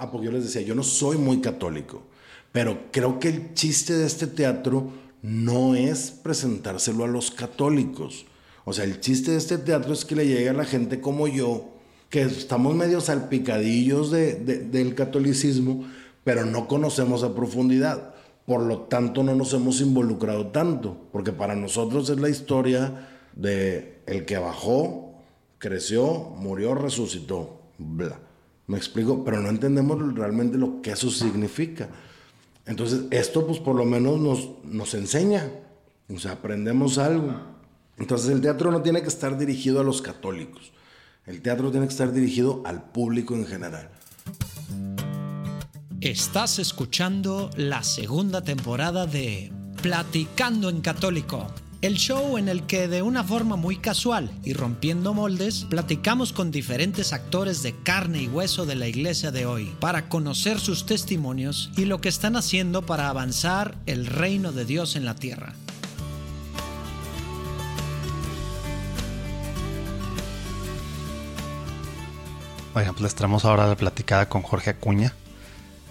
Ah, porque yo les decía, yo no soy muy católico, pero creo que el chiste de este teatro no es presentárselo a los católicos. O sea, el chiste de este teatro es que le llegue a la gente como yo, que estamos medio salpicadillos de, del catolicismo, pero no conocemos a profundidad. Por lo tanto, no nos hemos involucrado tanto, porque para nosotros es la historia de el que bajó, creció, murió, resucitó. Bla. ¿Me explico? Pero no entendemos realmente lo que eso significa. Entonces, esto pues por lo menos nos, nos enseña, o sea, aprendemos algo. Entonces, el teatro no tiene que estar dirigido a los católicos. El teatro tiene que estar dirigido al público en general. Estás escuchando la segunda temporada de Platicando en Católico el show en el que de una forma muy casual y rompiendo moldes, platicamos con diferentes actores de carne y hueso de la iglesia de hoy para conocer sus testimonios y lo que están haciendo para avanzar el reino de Dios en la tierra. Oigan, pues les traemos ahora la platicada con Jorge Acuña.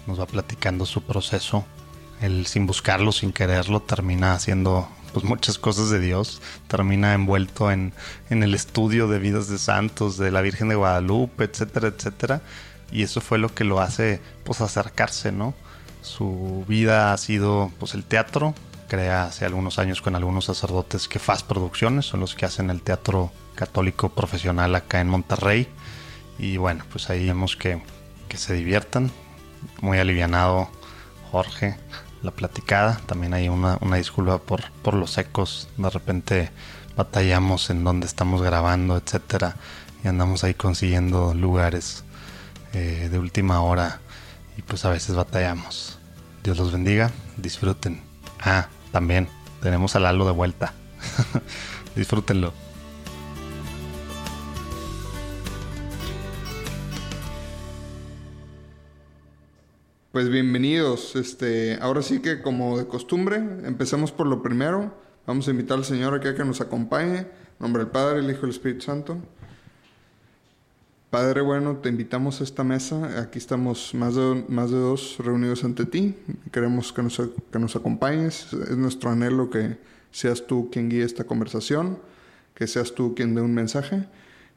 Nos va platicando su proceso. Él sin buscarlo, sin quererlo, termina haciendo pues muchas cosas de Dios. Termina envuelto en, en el estudio de vidas de santos, de la Virgen de Guadalupe, etcétera, etcétera. Y eso fue lo que lo hace pues acercarse, ¿no? Su vida ha sido pues el teatro. Crea hace algunos años con algunos sacerdotes que FAS Producciones, son los que hacen el teatro católico profesional acá en Monterrey. Y bueno, pues ahí vemos que, que se diviertan. Muy alivianado Jorge la platicada. También hay una, disculpa por, por los ecos. De repente batallamos en donde estamos grabando, etcétera. Y andamos ahí consiguiendo lugares eh, de última hora. Y pues a veces batallamos. Dios los bendiga. Disfruten. Ah, también tenemos a Lalo de vuelta. Disfrútenlo. Pues bienvenidos. Este, ahora sí que como de costumbre, empecemos por lo primero. Vamos a invitar al Señor aquí a que nos acompañe. En nombre del Padre, el Hijo y el Espíritu Santo. Padre bueno, te invitamos a esta mesa. Aquí estamos más de, más de dos reunidos ante ti. Queremos que nos, que nos acompañes. Es nuestro anhelo que seas tú quien guíe esta conversación, que seas tú quien dé un mensaje.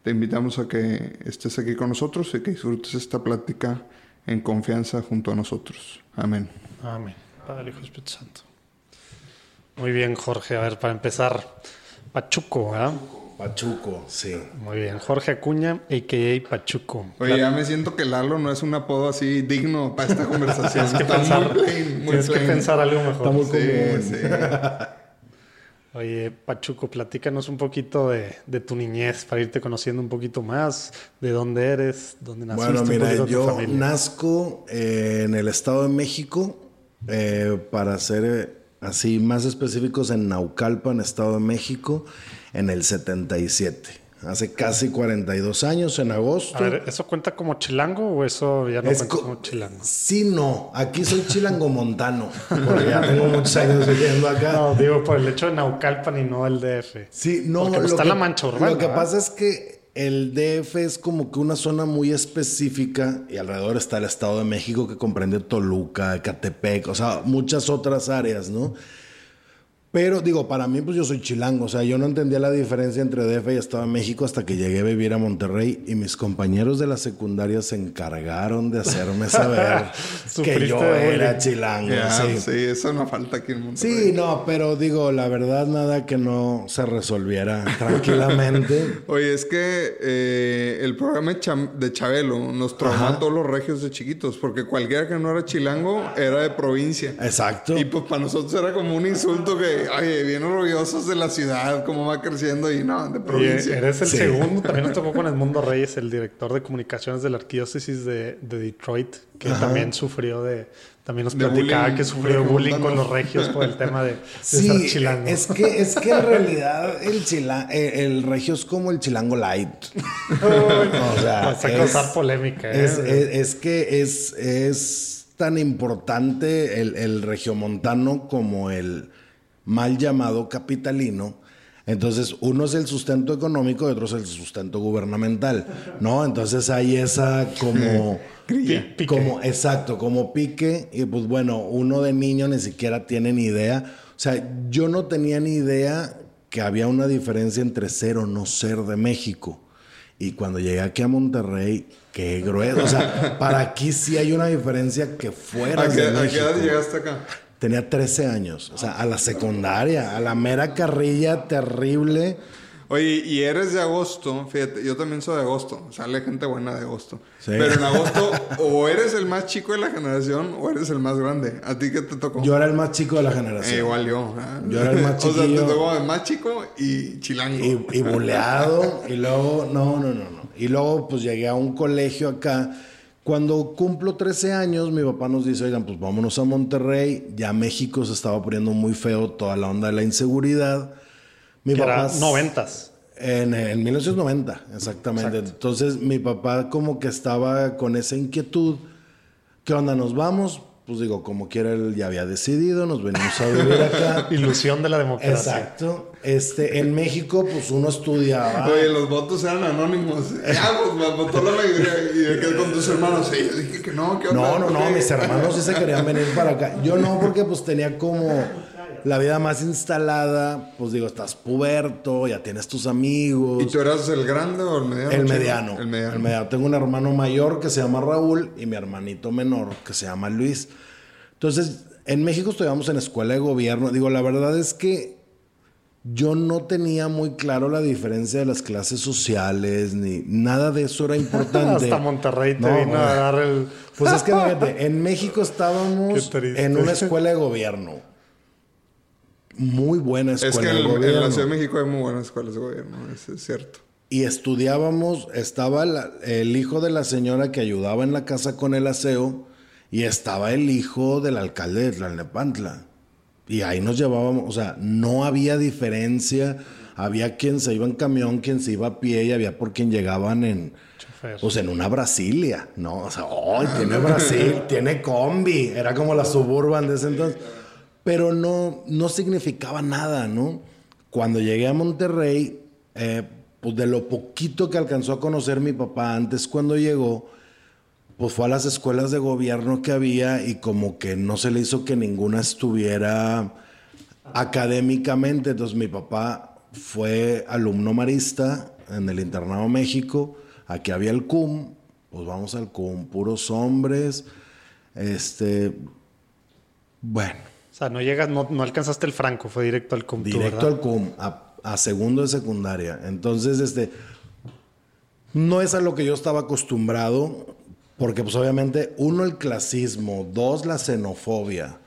Te invitamos a que estés aquí con nosotros y que disfrutes esta plática en confianza junto a nosotros. Amén. Amén. Padre, Hijo y Espíritu Santo. Muy bien, Jorge. A ver, para empezar, Pachuco, ¿ah? Pachuco, sí. Muy bien. Jorge Acuña, a.k.a. Pachuco. Oye, ya me siento que Lalo no es un apodo así digno para esta conversación. tienes que, pensar, tienes que pensar algo mejor. Está muy común. Sí, Oye, Pachuco, platícanos un poquito de, tu niñez para irte conociendo un poquito más, de dónde eres, dónde naciste. Bueno, mira, yo nazco eh, en el Estado de México, eh, para ser eh, así más específicos en Naucalpan, Estado de México, en el 77 hace casi 42 años, en agosto. A ver, ¿eso cuenta como chilango o eso ya no cuenta como chilango? Sí, no. Aquí soy chilango montano, porque ya tengo muchos años viviendo acá. No, digo por el hecho de Naucalpan y no el DF. Sí, no. Porque pues está la mancha urbana. Lo que pasa es que el DF es como que una zona muy específica y alrededor está el Estado de México que comprende Toluca, Ecatepec, o sea, muchas otras áreas, ¿no? Pero digo, para mí, pues yo soy chilango. O sea, yo no entendía la diferencia entre DF y Estado de México hasta que llegué a vivir a Monterrey y mis compañeros de la secundaria se encargaron de hacerme saber que yo era chilango. sí. eso no falta aquí en Monterrey. Sí, no, pero digo, la verdad, nada que no se resolviera tranquilamente. Oye, es que eh, el programa de Chabelo nos traumó a todos los regios de chiquitos, porque cualquiera que no era chilango era de provincia. Exacto. Y pues para nosotros era como un insulto que oye, bien orgullosos de la ciudad, cómo va creciendo y no, de provincia. eres el segundo, también nos tocó con Edmundo Reyes, el director de comunicaciones de la arquidiócesis de, Detroit, que también sufrió de, también nos platicaba que sufrió bullying con los regios por el tema de, sí, chilango. Es que, es que en realidad el, eh, el, regio es como el chilango light. o sea, a causar polémica. ¿eh? Es, que es, es tan importante el, el regiomontano como el mal llamado capitalino Entonces, uno es el sustento económico y otro es el sustento gubernamental, ¿no? Entonces hay esa como... Pique. como exacto, como pique. Y pues bueno, uno de niño ni siquiera tiene ni idea. O sea, yo no tenía ni idea que había una diferencia entre ser o no ser de México. Y cuando llegué aquí a Monterrey, qué grueso. O sea, para aquí sí hay una diferencia que fuera ¿A qué, de a qué México. edad llegaste acá? Tenía 13 años, o sea, a la secundaria, a la mera carrilla terrible. Oye, y eres de agosto, fíjate, yo también soy de agosto, sale gente buena de agosto. Sí. Pero en agosto o eres el más chico de la generación o eres el más grande. ¿A ti qué te tocó? Yo era el más chico de la Eh, generación. igual yo. ¿eh? Yo era el más O sea, te tocó el más chico y chilango. Y, y buleado, y luego, no, no, no, no. Y luego, pues llegué a un colegio acá. Cuando cumplo 13 años, mi papá nos dice, oigan, pues vámonos a Monterrey. Ya México se estaba poniendo muy feo toda la onda de la inseguridad. Mi Que era s- noventas. En, en 1990, exactamente. Entonces mi papá como que estaba con esa inquietud. ¿Qué onda? ¿Nos vamos? Pues digo, como quiera, él ya había decidido, nos venimos a vivir acá. Ilusión de la democracia. Exacto. Este, en México, pues uno estudiaba. Oye, los votos eran anónimos. Ya, pues votó la mayoría. Y de que con tus hermanos. Sí, yo dije que no, que No, no, no, mis hermanos sí se querían venir para acá. Yo no, porque pues tenía como la vida más instalada. Pues digo, estás puberto, ya tienes tus amigos. ¿Y tú eras el grande o el mediano? El mediano. El mediano. Tengo un hermano mayor que se llama Raúl y mi hermanito menor que se llama Luis. Entonces, en México estudiamos en escuela de gobierno. Digo, la verdad es que yo no tenía muy claro la diferencia de las clases sociales, ni nada de eso era importante. Hasta Monterrey te No, vino a dar el. Pues es que fíjate, en México estábamos en una escuela de gobierno. Muy buena escuela Es que en, de el- en gobierno. la Ciudad de México hay muy buenas escuelas de gobierno, eso es cierto. y estudiábamos, estaba la- el hijo de la señora que ayudaba en la casa con el aseo y estaba el hijo del alcalde de Tlalnepantla. Y ahí nos llevábamos, o sea, no había diferencia. Había quien se iba en camión, quien se iba a pie y había por quien llegaban en, Chofer. pues en una Brasilia, ¿no? O sea, ¡ay, tiene Brasil! tiene combi! Era como la suburban de ese entonces. Pero no, no significaba nada, ¿no? Cuando llegué a Monterrey, eh, pues de lo poquito que alcanzó a conocer mi papá antes cuando llegó, pues fue a las escuelas de gobierno que había y como que no se le hizo que ninguna estuviera académicamente. Entonces mi papá fue alumno marista en el Internado México. Aquí había el CUM, pues vamos al CUM, puros hombres. Este, bueno, sea, no llegas, no, no alcanzaste el franco, fue directo al cum. directo ¿verdad? al CUM, a, a segundo de secundaria. Entonces, este, no es a lo que yo estaba acostumbrado, porque pues obviamente, uno, el clasismo, dos, la xenofobia,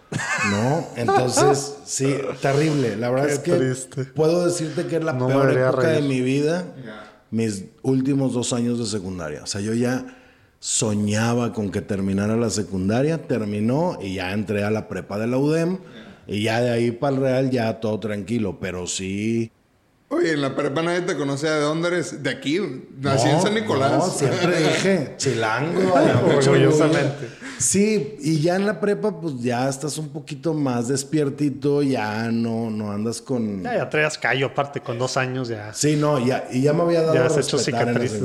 ¿no? Entonces, sí, terrible. La verdad Qué es que triste. puedo decirte que es la No peor época de mi vida, mis últimos dos años de secundaria. O sea, yo ya soñaba con que terminara la secundaria, terminó y ya entré a la prepa de la UDEM. Y ya de ahí para el Real ya todo tranquilo, pero sí... Oye, en la prepa nadie te conocía de dónde eres. De aquí, nací en San Nicolás. No, siempre dije chilango. Orgullosamente. Sí, y ya en la prepa, pues ya estás un poquito más despiertito, ya no, no andas con. Ya, ya traías callo, aparte, con dos años ya. Sí, no, ya, y ya me había dado Ya a has hecho cicatrices.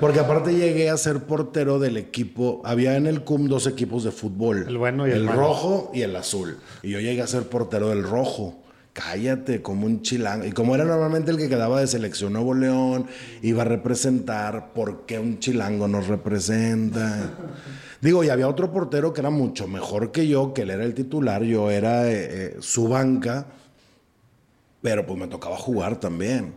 Porque aparte llegué a ser portero del equipo. Había en el CUM dos equipos de fútbol. El bueno y el el malo. rojo y el azul. Y yo llegué a ser portero del rojo. Cállate, como un chilango. Y como era normalmente el que quedaba de selección Nuevo León, iba a representar, ¿por qué un chilango nos representa? Digo, y había otro portero que era mucho mejor que yo, que él era el titular, yo era eh, eh, su banca pero pues me tocaba jugar también,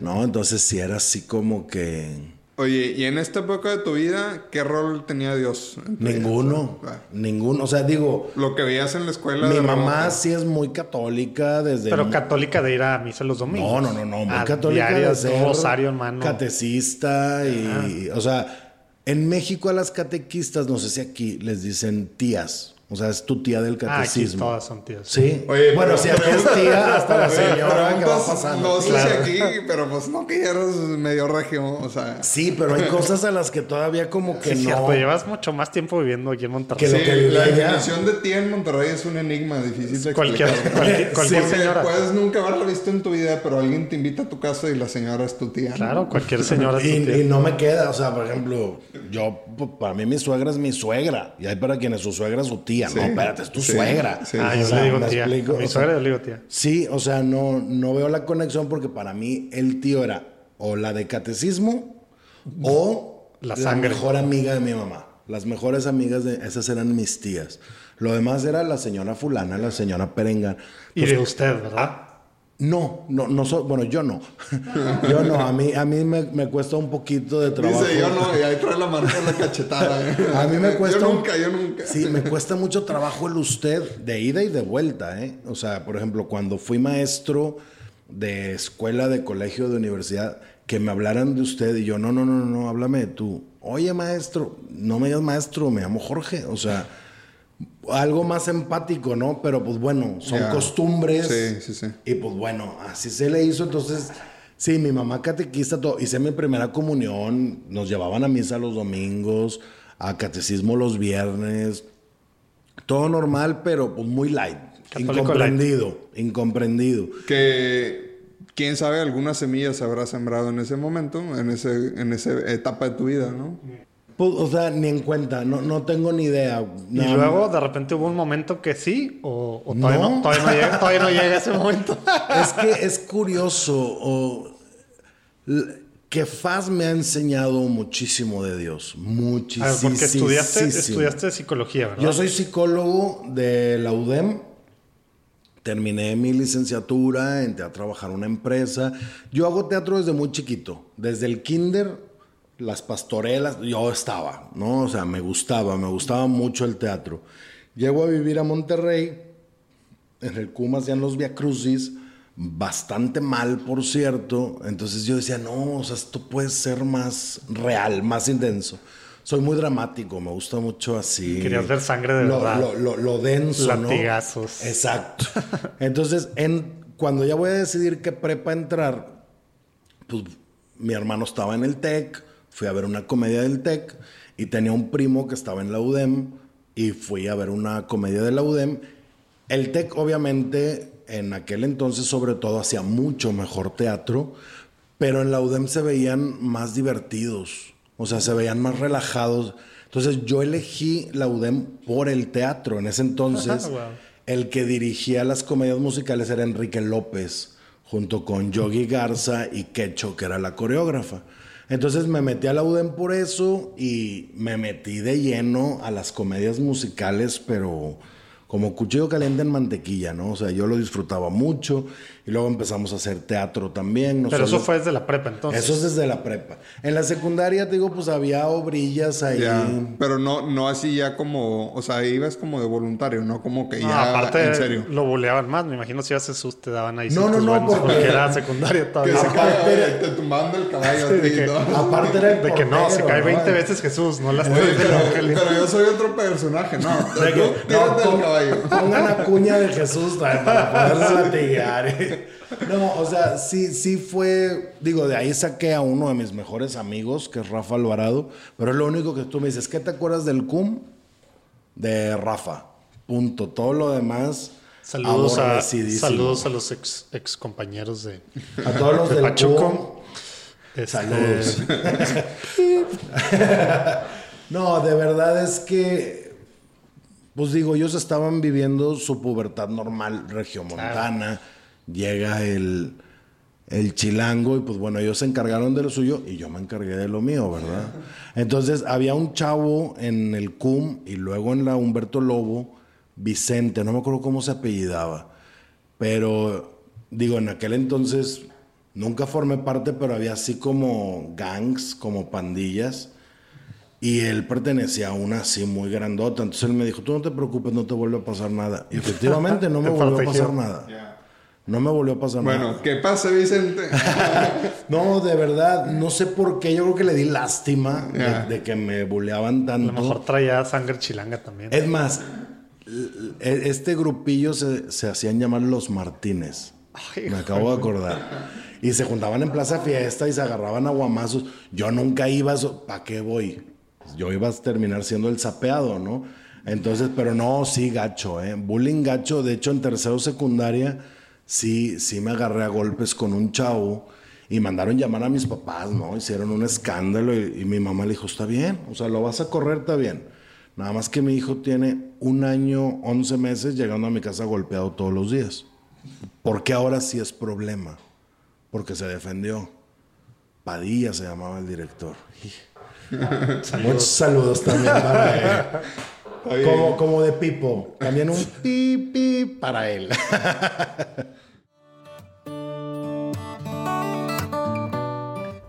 ¿no? Entonces sí era así como que Oye, y en esta época de tu vida, ¿qué rol tenía Dios? ninguno, Ah, ninguno, o sea, digo, Lo que veías en la escuela. mi de mamá rebote. sí es muy católica desde Pero católica de ir a misa los domingos. No, no, no, no, muy Ah, católica de diarias, ser rosario en mano. catecista y, o sea, en México a las catequistas, no sé si aquí les dicen tías O sea, es tu tía del Ah, aquí catecismo. todas son tías. Sí. Oye, bueno, pero- si aquí es tía, hasta la señora que va pasando. No sé Claro. si aquí, pero pues no que ya eres medio regio, o sea. Sí, pero hay cosas a las que todavía como que Sí, es no. cierto, llevas mucho más tiempo viviendo aquí en Monterrey. Que lo Sí, que la definición de tía en Monterrey es un enigma difícil de Cualquier, explicar. cualquier, cualquier Porque señora. Puedes nunca haberla visto en tu vida, pero alguien te invita a tu casa y la señora es tu tía. ¿no? Claro, cualquier señora es tu Y, tía. y no me queda, o sea, por ejemplo, yo, pues, para mí mi suegra es mi suegra. Y hay para quienes su suegra es su tía. Sí. No, espérate, es tu Sí, suegra. sí. ah, yo O sea, le digo ¿me tía. explico? Mi O sea, suegra yo le digo tía. Sí, o sea, no, no veo la conexión porque para mí el tío era o la de catecismo o La la, sangre. mejor amiga de mi mamá. Las mejores amigas de esas eran mis tías. Lo demás era la señora fulana, la señora perenga. Y de usted, ¿verdad? No, no, no soy, bueno, yo no. yo no, a mí, a mí me, me cuesta un poquito de trabajo. Dice yo no, y ahí trae la marca de la cachetada. ¿eh? A mí me cuesta. Yo un- nunca, yo nunca. Sí, me cuesta mucho trabajo el usted de ida y de vuelta, ¿eh? O sea, por ejemplo, cuando fui maestro de escuela, de colegio, de universidad, que me hablaran de usted y yo, no, no, no, no, háblame de tú. Oye, maestro, no me llamas maestro, me llamo Jorge. O sea, algo más empático, ¿no? Pero pues bueno, son Ya. costumbres. Sí, sí, sí. Y pues bueno, así se le hizo. Entonces, sí, mi mamá catequista, todo, hice mi primera comunión, nos llevaban a misa los domingos, a catecismo los viernes, todo normal, pero pues muy light. Católico incomprendido, incomprendido. Que quién sabe, algunas semillas se habrá sembrado en ese momento, en, ese, en esa etapa de tu vida, ¿no? Pues, o sea, ni en cuenta, no, no tengo ni idea. Y Nada luego de repente hubo un momento que sí, o, o todavía, no. No. todavía, no llega, todavía no llega ese momento. Es que es curioso o, que FAS me ha enseñado muchísimo de Dios. Muchísimo. ver, porque estudiaste, estudiaste psicología, ¿verdad? Yo soy psicólogo de la UDEM. Terminé mi licenciatura, entré a trabajar en una empresa. Yo hago teatro desde muy chiquito. Desde el kinder, las pastorelas, yo estaba, ¿no? O sea, me gustaba, me gustaba mucho el teatro. Llego a vivir a Monterrey, en el CUM hacían los Via Crucis, bastante mal, por cierto. Entonces yo decía, no, o sea, esto puede ser más real, más intenso. Soy muy dramático, me gusta mucho así. Querías ver sangre de lo, verdad. Lo, lo- lo denso, ¿no? Latigazos. Exacto. Entonces, en, cuando ya voy a decidir qué prepa entrar, pues mi hermano estaba en el TEC, fui a ver una comedia del TEC y tenía un primo que estaba en la UDEM y fui a ver una comedia de la UDEM. El TEC, obviamente, en aquel entonces, sobre todo, hacía mucho mejor teatro, pero en la UDEM se veían más divertidos, o sea, se veían más relajados. Entonces, yo elegí la UDEM por el teatro. En ese entonces, Wow. el que dirigía las comedias musicales era Enrique López, junto con Yogi Garza y Quecho, que era la coreógrafa. Entonces me metí a la UDEM por eso y me metí de lleno a las comedias musicales, pero como cuchillo caliente en mantequilla, ¿no? O sea, yo lo disfrutaba mucho y luego empezamos a hacer teatro también. no Pero eso fue desde la prepa, entonces. Eso es desde la prepa. En la secundaria, te digo, pues había obrillas ahí. Ya, pero no, no así ya como, o sea, ibas como de voluntario, no como que No, ya aparte en serio. lo buleaban más. Me imagino si a Jesús te daban ahí No, no, no, porque- era secundaria Que todavía. se Aparte- cae, te tumbaban del caballo Sí, de que- todo. Aparte era el De que no, se cae ¿no? 20 veces Jesús, no las Oye, pero, pero yo soy otro personaje, no. De que, no, del caballo. Pongan a cuña de Jesús para poderse latigar. No, o sea, sí, sí fue. Digo, de ahí saqué a uno de mis mejores amigos, que es Rafa Alvarado. Pero es lo único que tú me dices, ¿qué te acuerdas del CUM? De Rafa. Punto. Todo lo demás. Saludos a, aborrecidísimo. saludos a los ex, ex compañeros de, A todos los de del Pachuco. Este, Saludos. no, de verdad es que, pues digo, ellos estaban viviendo su pubertad normal, regiomontana. Llega el, el chilango y pues bueno, ellos se encargaron de lo suyo y yo me encargué de lo mío, ¿verdad? Entonces había un chavo en el CUM y luego en la Humberto Lobo, Vicente, no me acuerdo cómo se apellidaba, pero digo, en aquel entonces nunca formé parte, pero había así como gangs, como pandillas. Y él pertenecía a una así muy grandota. Entonces él me dijo, tú no te preocupes, no te vuelve a pasar nada. Y efectivamente no me volvió a pasar nada. No me volvió a pasar nada. Bueno, ¿qué pasa, Vicente? No, de verdad, no sé por qué. Yo creo que le di lástima de- Ya. de, que me buleaban A tanto. lo mejor traía sangre chilanga también. Es más, este grupillo se, se hacían llamar los Martínez. Me acabo de acordar. Y se juntaban en Plaza Fiesta y se agarraban aguamazos. Yo nunca iba, ¿para qué voy? Yo iba a terminar siendo el sapeado, ¿no? Entonces, pero no, sí, gacho, ¿eh? Bullying gacho. De hecho, en tercero secundaria, sí, sí me agarré a golpes con un chavo y mandaron llamar a mis papás, ¿no? Hicieron un escándalo y, y mi mamá le dijo, está bien, o sea, lo vas a correr, está bien. Nada más que mi hijo tiene un año, 11 meses llegando a mi casa golpeado todos los días. ¿Por qué ahora sí es problema? Porque se defendió. Padilla se llamaba el director. Muchos saludos también para él. Como, como de Pipo. También un pipi para él.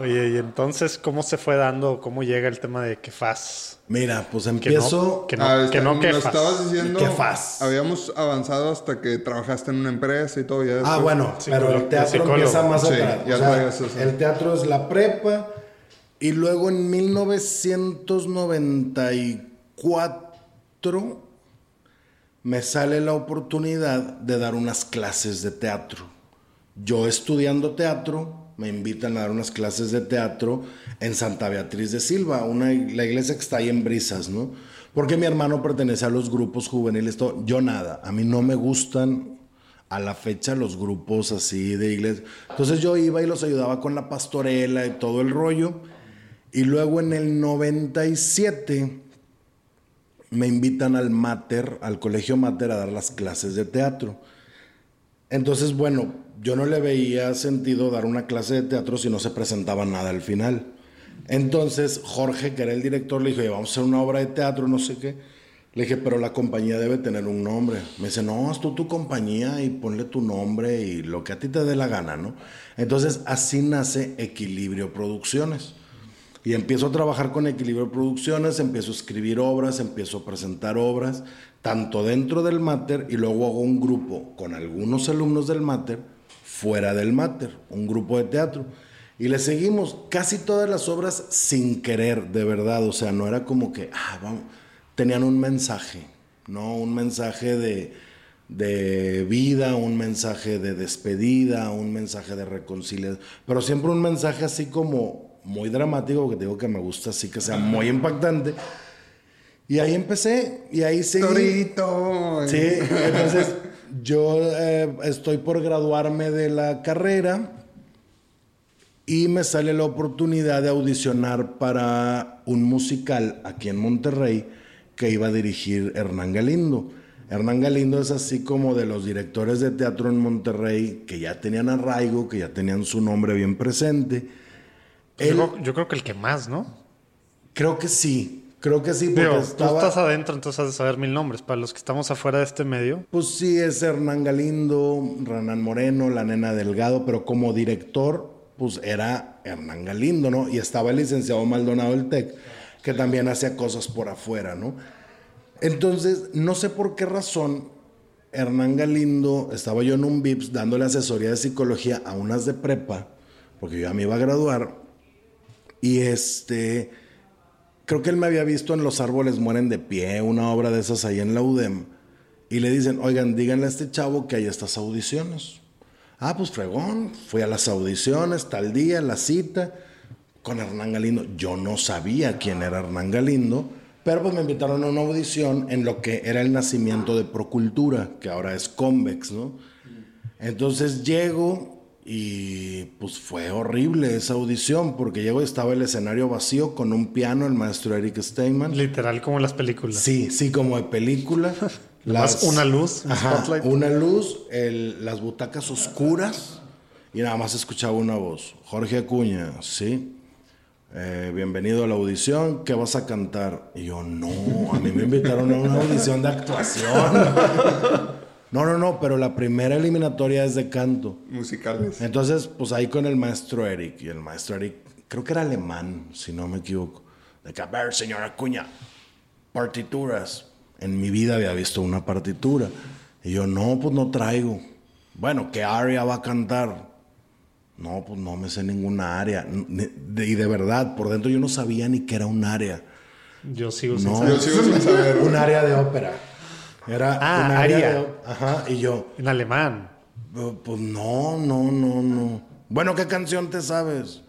Oye, y entonces, ¿cómo se fue dando, cómo llega el tema de Kefas? Mira, pues Que empiezo. no, que no, Ah, que no me lo Kefas. estabas diciendo. ¿Qué faz? Habíamos avanzado hasta que trabajaste en una empresa y todo. Ya Ah, bueno, pero el teatro psicólogo. empieza más Sí, atrás. ya O sea, el teatro es la prepa y luego en 1994 me sale la oportunidad de dar unas clases de teatro. Yo estudiando teatro, me invitan a dar unas clases de teatro en Santa Beatriz de Silva, una, la iglesia que está ahí en Brisas, ¿no? Porque mi hermano pertenece a los grupos juveniles, todo. yo nada, a mí no me gustan a la fecha los grupos así de iglesia. Entonces yo iba y los ayudaba con la pastorela y todo el rollo. Y luego en el 97 me invitan al Mater, al colegio Mater, a dar las clases de teatro. Entonces, bueno, yo no le veía sentido dar una clase de teatro si no se presentaba nada al final. Entonces, Jorge, que era el director, le dijo, "Oye, vamos a hacer una obra de teatro, no sé qué. Le dije, pero la compañía debe tener un nombre. Me dice, no, haz tú tu compañía y ponle tu nombre y lo que a ti te dé la gana, ¿no? Entonces, así nace Equilibrio Producciones. Y empiezo a trabajar con Equilibrio Producciones, empiezo a escribir obras, empiezo a presentar obras, tanto dentro del Mater y luego hago un grupo con algunos alumnos del Mater, fuera del Mater, un grupo de teatro. Y le seguimos casi todas las obras sin querer, de verdad. O sea, no era como que, ah, vamos, tenían un mensaje, ¿no? Un mensaje de, de vida, un mensaje de despedida, un mensaje de reconciliación, pero siempre un mensaje así como muy dramático, porque te digo que me gusta así que sea muy impactante. Y ahí empecé, y ahí seguí. Torito. Sí, entonces yo eh, estoy por graduarme de la carrera y me sale la oportunidad de audicionar para un musical aquí en Monterrey que iba a dirigir Hernán Galindo. Hernán Galindo es así como de los directores de teatro en Monterrey que ya tenían arraigo, que ya tenían su nombre bien presente. Él- creo, yo creo que el que más, ¿no? creo que sí, creo que sí, porque Digo, tú estaba... estás adentro, entonces has de saber mil nombres. Para los que estamos afuera de este medio, Pues sí, es Hernán Galindo, Renan Moreno, la nena Delgado, pero como director, pues era Hernán Galindo, ¿no? Y estaba el licenciado Maldonado del TEC, que también hacía cosas por afuera, ¿no? Entonces, no sé por qué razón, Hernán Galindo, estaba yo en un VIPS dándole asesoría de psicología a unas de prepa, porque yo ya me iba a graduar, y este, creo que él me había visto en Los árboles mueren de pie, una obra de esas ahí en la UDEM. Y le dicen, oigan, díganle a este chavo que hay estas audiciones. Ah, pues fregón, fui a las audiciones, tal día, la cita, con Hernán Galindo. Yo no sabía quién era Hernán Galindo, pero pues me invitaron a una audición en lo que era el nacimiento de Procultura, que ahora es Convex, ¿no? Entonces llego y pues fue horrible esa audición, porque llego y estaba el escenario vacío con un piano, el maestro Eric Steinman. literal como en las películas. Sí, sí, como de película. Nomás una luz, un Ajá, spotlight. una luz, el- las butacas oscuras y nada más escuchaba una voz. Jorge Acuña, sí. Eh, bienvenido a la audición, ¿qué vas a cantar? Y yo, no, a mí me invitaron a una audición de actuación. No, no, no, pero la primera eliminatoria es de canto. Musicales. Entonces, pues ahí con el maestro Eric, y el maestro Eric, creo que era alemán, si no me equivoco. De que, a ver, señora Acuña, partituras. En mi vida había visto una partitura. Y yo, no, pues no traigo. Bueno, ¿qué área va a cantar? No, pues no me sé ninguna área. Y de verdad, por dentro yo no sabía ni que era un área. Yo sigo sin No. saber. Yo sigo sin saber. Un área de ópera. Era Ah, un área aria. de ó- Ajá, y yo, En alemán. "Eh, pues no, no, no, no. Bueno, ¿qué canción te sabes?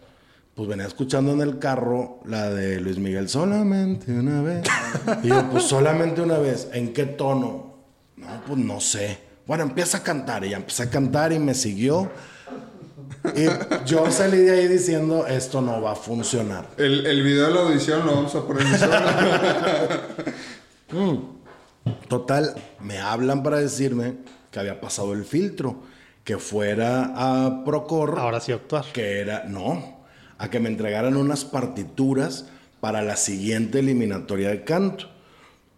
Pues venía escuchando en el carro la de Luis Miguel, solamente una vez. Y yo, pues solamente una vez. ¿En qué tono? No, pues no sé. Bueno, empieza a cantar. Y ya empecé a cantar y me siguió. Y yo salí de ahí diciendo, esto no va a funcionar. El, el video de la audición lo vamos a poner en. Total, me hablan para decirme que había pasado el filtro, que fuera a Procor, Ahora sí actuar. que era, no, a que me entregaran unas partituras para la siguiente eliminatoria de canto.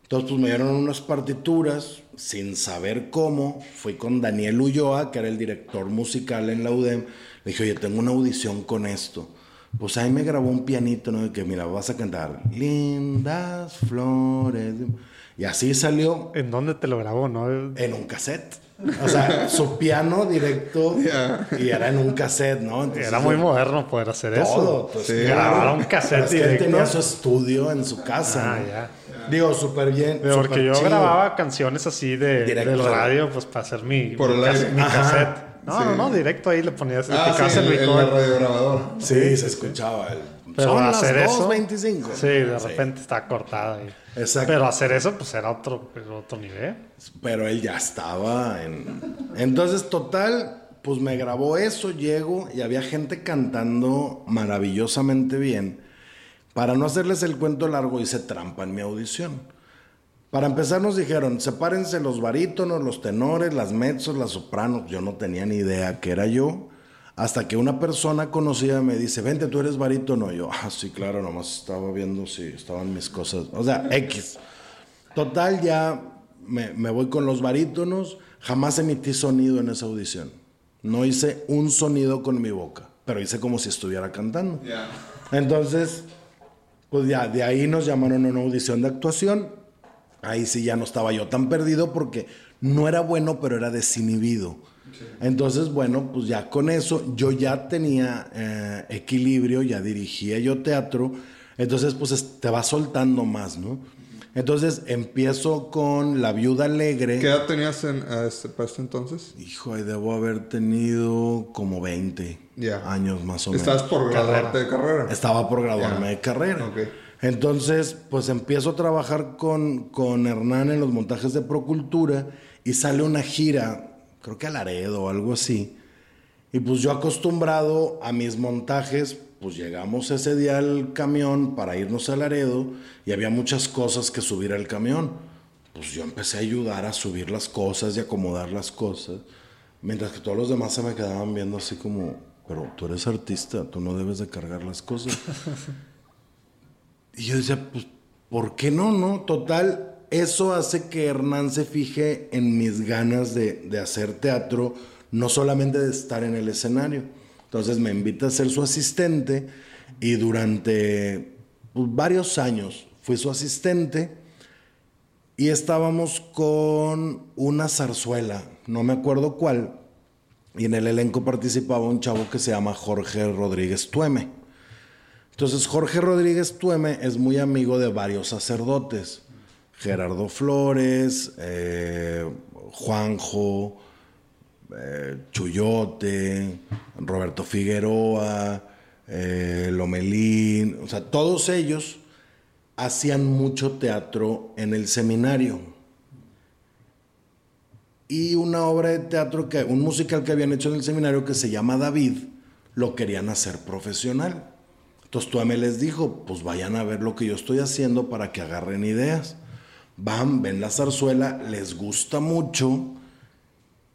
Entonces, pues me dieron unas partituras sin saber cómo. Fui con Daniel Ulloa, que era el director musical en la UDEM. Le dije, oye, tengo una audición con esto. Pues ahí me grabó un pianito, ¿no? De que, mira, vas a cantar Lindas Flores. Y así salió ¿En dónde te lo grabó, no? en un cassette. O sea, su piano directo Ya. y era en un cassette, ¿no? Entonces, Era muy moderno poder hacer todo. eso. pues, Sí. claro. Grabar un cassette Es que él directo. tenía su estudio en su casa. Ah, ¿no? ya. Digo, súper bien. Pero Porque yo chido. grababa canciones así de, Directo. del radio, pues para hacer mi, Por mi, cas- mi cassette. No, Sí. no, no, directo ahí le ponías, ah, sí, el el, el radiograbador. Sí, se escuchaba. El... Pero Son hacer las eso. 2.25. Sí, de repente está cortada. Exacto. Pero hacer eso, pues era otro, era otro nivel. Pero él ya estaba en... Entonces, total, pues me grabó eso, llego y había gente cantando maravillosamente bien. Para no hacerles el cuento largo, hice trampa en mi audición. Para empezar nos dijeron, sepárense los barítonos, los tenores, las mezzos, las sopranos. Yo no tenía ni idea que era yo. Hasta que una persona conocida me dice, vente, tú eres barítono. Y yo, ah, sí, claro, nomás estaba viendo si estaban mis cosas. O sea, X. Total, ya me, me voy con los barítonos. Jamás emití sonido en esa audición. No hice un sonido con mi boca, pero hice como si estuviera cantando. Entonces, pues ya, de ahí nos llamaron a una audición de actuación. Ahí sí ya no estaba yo tan perdido porque no era bueno, pero era desinhibido. Entonces, bueno, pues ya con eso yo ya tenía eh, equilibrio, ya dirigía yo teatro. Entonces, pues es- te va soltando más, ¿no? Entonces empiezo con La Viuda Alegre. ¿Qué edad tenías en, a este, para este entonces? Hijo, ahí debo haber tenido como 20 Ya. años más o menos. Estás por graduarte de carrera. Estaba por graduarme de carrera. Entonces, pues empiezo a trabajar con, con Hernán en los montajes de Procultura y sale una gira, creo que a Laredo o algo así. Y pues yo acostumbrado a mis montajes, pues llegamos ese día al camión para irnos a Laredo y había muchas cosas que subir al camión. Pues yo empecé a ayudar a subir las cosas y acomodar las cosas, mientras que todos los demás se me quedaban viendo así como, pero tú eres artista, tú no debes de cargar las cosas. Y yo decía, pues, ¿por qué no, no? Total, eso hace que Hernán se fije en mis ganas de, de hacer teatro, no solamente de estar en el escenario. Entonces me invita a ser su asistente y durante pues, varios años fui su asistente y estábamos con una zarzuela, no me acuerdo cuál, y en el elenco participaba un chavo que se llama Jorge Rodríguez Tueme. Entonces Jorge Rodríguez Tueme es muy amigo de varios sacerdotes. Gerardo Flores, eh, Juanjo, eh, Chuyote, Roberto Figueroa, eh, Lomelín, o sea, todos ellos hacían mucho teatro en el seminario. Y una obra de teatro, que, un musical que habían hecho en el seminario que se llama David, lo querían hacer profesional. Entonces Tuame les dijo, pues vayan a ver lo que yo estoy haciendo para que agarren ideas. Van, ven la zarzuela, les gusta mucho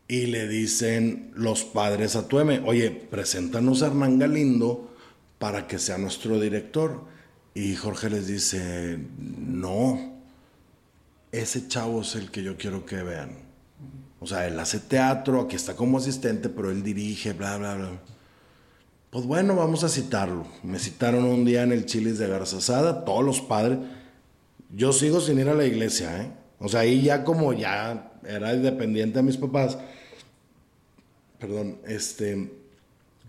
y le dicen los padres a Tueme, oye, preséntanos a Hernán Galindo para que sea nuestro director. Y Jorge les dice, no, ese chavo es el que yo quiero que vean. O sea, él hace teatro, aquí está como asistente, pero él dirige, bla, bla, bla. Pues bueno, vamos a citarlo. Me citaron un día en el Chilis de Garzazada, todos los padres. Yo sigo sin ir a la iglesia, ¿eh? O sea, ahí ya como ya era independiente de mis papás, perdón, este,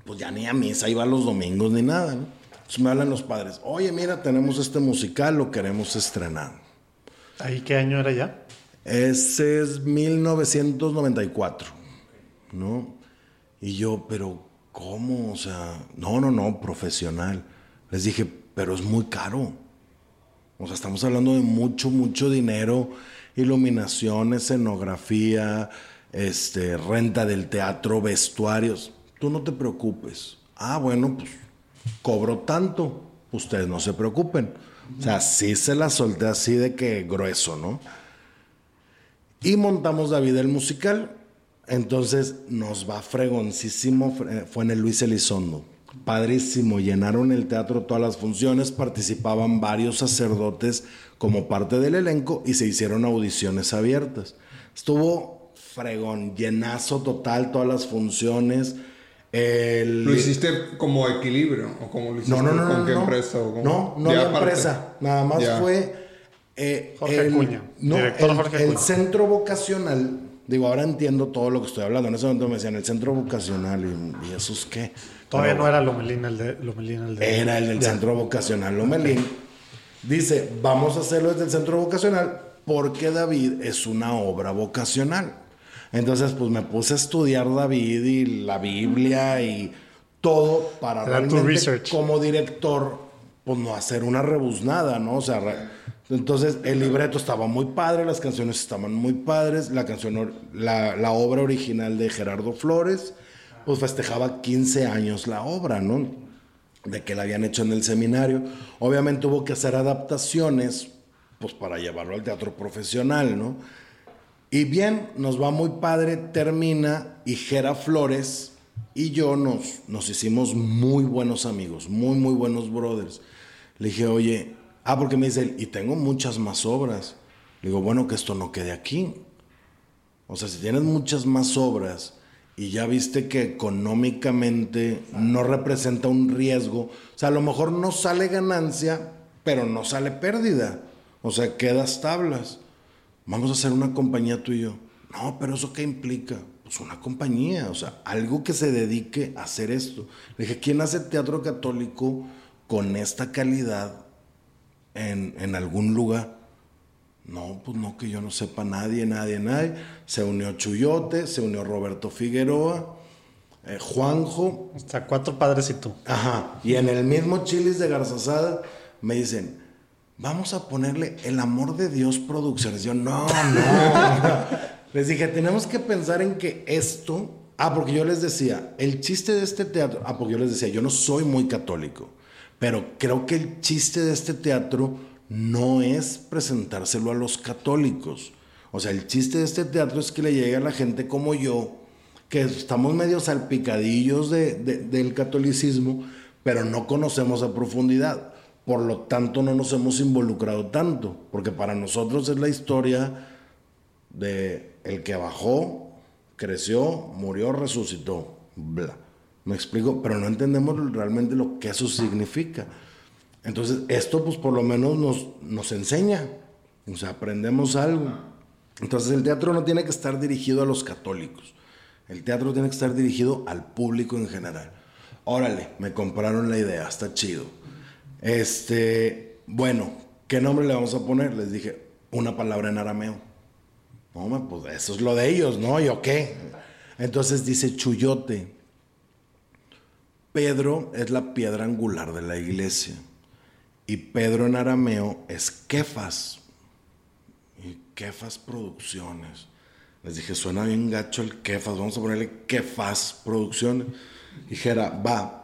pues ya ni a misa iba los domingos ni nada, ¿no? Entonces me hablan los padres, oye, mira, tenemos este musical, lo queremos estrenar. ¿Ahí qué año era ya? Ese es 1994, ¿no? Y yo, pero ¿cómo? O sea, no, no, no, profesional. Les dije, pero es muy caro. O sea, estamos hablando de mucho, mucho dinero, iluminación, escenografía, este, renta del teatro, vestuarios. Tú no te preocupes. Ah, bueno, pues cobro tanto. Ustedes no se preocupen. O sea, sí se la solté así de que grueso, ¿no? Y montamos David el musical. Entonces nos va fregoncísimo. Fue en el Luis Elizondo. Padrísimo. Llenaron el teatro todas las funciones. Participaban varios sacerdotes como parte del elenco y se hicieron audiciones abiertas. Estuvo fregón, llenazo total, todas las funciones. El... ¿Lo hiciste como equilibrio? ¿O como lo hiciste No, no, no. con no, qué no. empresa? O? No, no había empresa. Nada más Ya. fue. eh, Jorge el, Acuña, No, director el, Jorge el Acuña. centro vocacional. Digo, ahora entiendo todo lo que estoy hablando. En ese momento me decían el centro vocacional. ¿Y, y eso es qué? Todavía Pero no era Lomelina el de Lomelina el de. Era el del centro vocacional Lomelín. Dice, vamos a hacerlo desde el centro vocacional porque David es una obra vocacional. Entonces, pues me puse a estudiar David y la Biblia y todo para Era realmente como director, pues no hacer una rebuznada, ¿no? O sea, entonces el libreto estaba muy padre, las canciones estaban muy padres, la canción, la obra original de Gerardo Flores, pues festejaba 15 años la obra, ¿no? De que la habían hecho en el seminario. Obviamente hubo que hacer adaptaciones, pues para llevarlo al teatro profesional, ¿no? Y bien, nos va muy padre, termina y Gera Flores y yo nos, nos hicimos muy buenos amigos, muy, muy buenos brothers. Le dije, oye, ah, porque me dice y tengo muchas más obras. Digo, bueno, que esto no quede aquí. O sea, si tienes muchas más obras y ya viste que económicamente no representa un riesgo, o sea, a lo mejor no sale ganancia, pero no sale pérdida. O sea, quedas tablas. Vamos a hacer una compañía tú y yo. No, pero ¿eso qué implica? Pues una compañía, o sea, algo que se dedique a hacer esto. Le dije, ¿quién hace teatro católico con esta calidad en, en algún lugar? No, pues no, que yo no sepa nadie, nadie, nadie. Se unió Chuyote, se unió Roberto Figueroa, eh, Juanjo, sea, cuatro padres y tú. Ajá. Y en el mismo Chilis de Garzazada me dicen, vamos a ponerle el amor de Dios producciones. Yo, no, no. les dije, tenemos que pensar en que esto. Ah, porque yo les decía, el chiste de este teatro. Ah, porque yo les decía, yo no soy muy católico. Pero creo que el chiste de este teatro no es presentárselo a los católicos. O sea, el chiste de este teatro es que le llegue a la gente como yo, que estamos medio salpicadillos de- de- del catolicismo, pero no conocemos a profundidad. Por lo tanto, no nos hemos involucrado tanto, porque para nosotros es la historia de el que bajó, creció, murió, resucitó, bla. Me explico, pero no entendemos realmente lo que eso significa. Entonces, esto pues por lo menos nos, nos enseña, o sea, aprendemos algo. Entonces, el teatro no tiene que estar dirigido a los católicos. El teatro tiene que estar dirigido al público en general. Órale, me compraron la idea, está chido. Este, bueno, ¿qué nombre le vamos a poner? Les dije, una palabra en arameo. No, pues eso es lo de ellos, ¿no? ¿Yo qué? Entonces dice Chuyote. Pedro es la piedra angular de la iglesia. Y Pedro en arameo es Kefas. Y Kefas Producciones. Les dije, suena bien gacho el Kefas, vamos a ponerle Kefas Producciones. Dijera, va.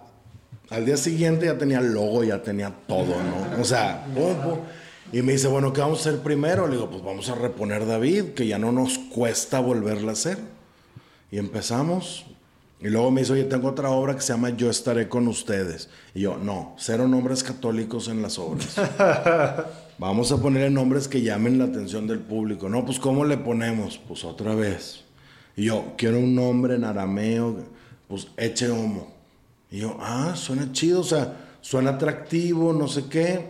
Al día siguiente ya tenía logo, ya tenía todo, ¿no? O sea, pum. Y me dice, bueno, ¿qué vamos a hacer primero? Le digo, pues vamos a reponer David, que ya no nos cuesta volverla a hacer. Y empezamos. Y luego me dice, oye, tengo otra obra que se llama Yo estaré con ustedes. Y yo, no, cero nombres católicos en las obras. Vamos a ponerle nombres que llamen la atención del público. No, pues ¿cómo le ponemos? Pues otra vez. Y yo, quiero un nombre en arameo, pues Eche Homo. Y yo, ah, suena chido, o sea, suena atractivo, no sé qué.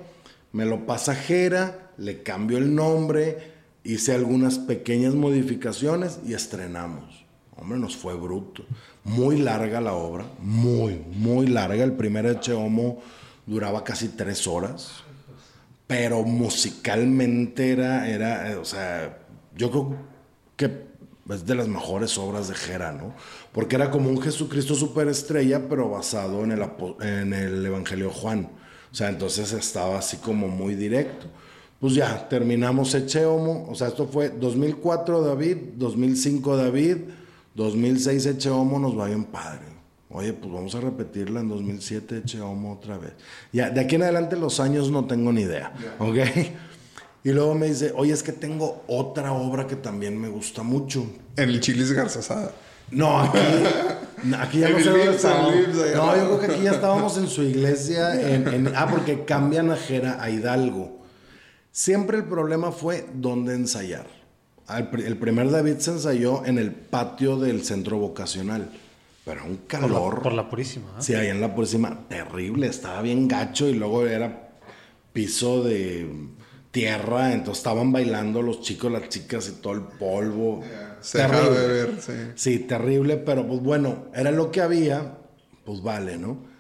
Me lo pasajera, le cambio el nombre, hice algunas pequeñas modificaciones y estrenamos. Hombre, nos fue bruto. Muy larga la obra, muy, muy larga. El primer Eche Homo duraba casi tres horas pero musicalmente era, era, eh, o sea, yo creo que es de las mejores obras de Jera, ¿no? Porque era como un Jesucristo superestrella, pero basado en el, en el Evangelio Juan. O sea, entonces estaba así como muy directo. Pues ya, terminamos Eche Homo. O sea, esto fue 2004 David, 2005 David, 2006 Eche Homo, nos va bien padre. Oye, pues vamos a repetirla en 2007, Eche Homo otra vez. Ya, de aquí en adelante los años no tengo ni idea, ¿ok? Y luego me dice, oye, es que tengo otra obra que también me gusta mucho. En el Chilis Garzasada. No, aquí, aquí ya no sé dónde estábamos. No, yo creo que aquí ya estábamos en su iglesia. En, ah, porque cambian a Jera a Hidalgo. Siempre el problema fue dónde ensayar. El primer David se ensayó en el patio del centro vocacional. Pero un calor. Por la, Purísima. ¿eh? Sí, ahí en la Purísima, terrible. Estaba bien gacho y luego era piso de tierra. Entonces estaban bailando los chicos, las chicas y todo el polvo. se terrible. de ver, sí. Sí, terrible, pero pues bueno, era lo que había. Pues vale, ¿no?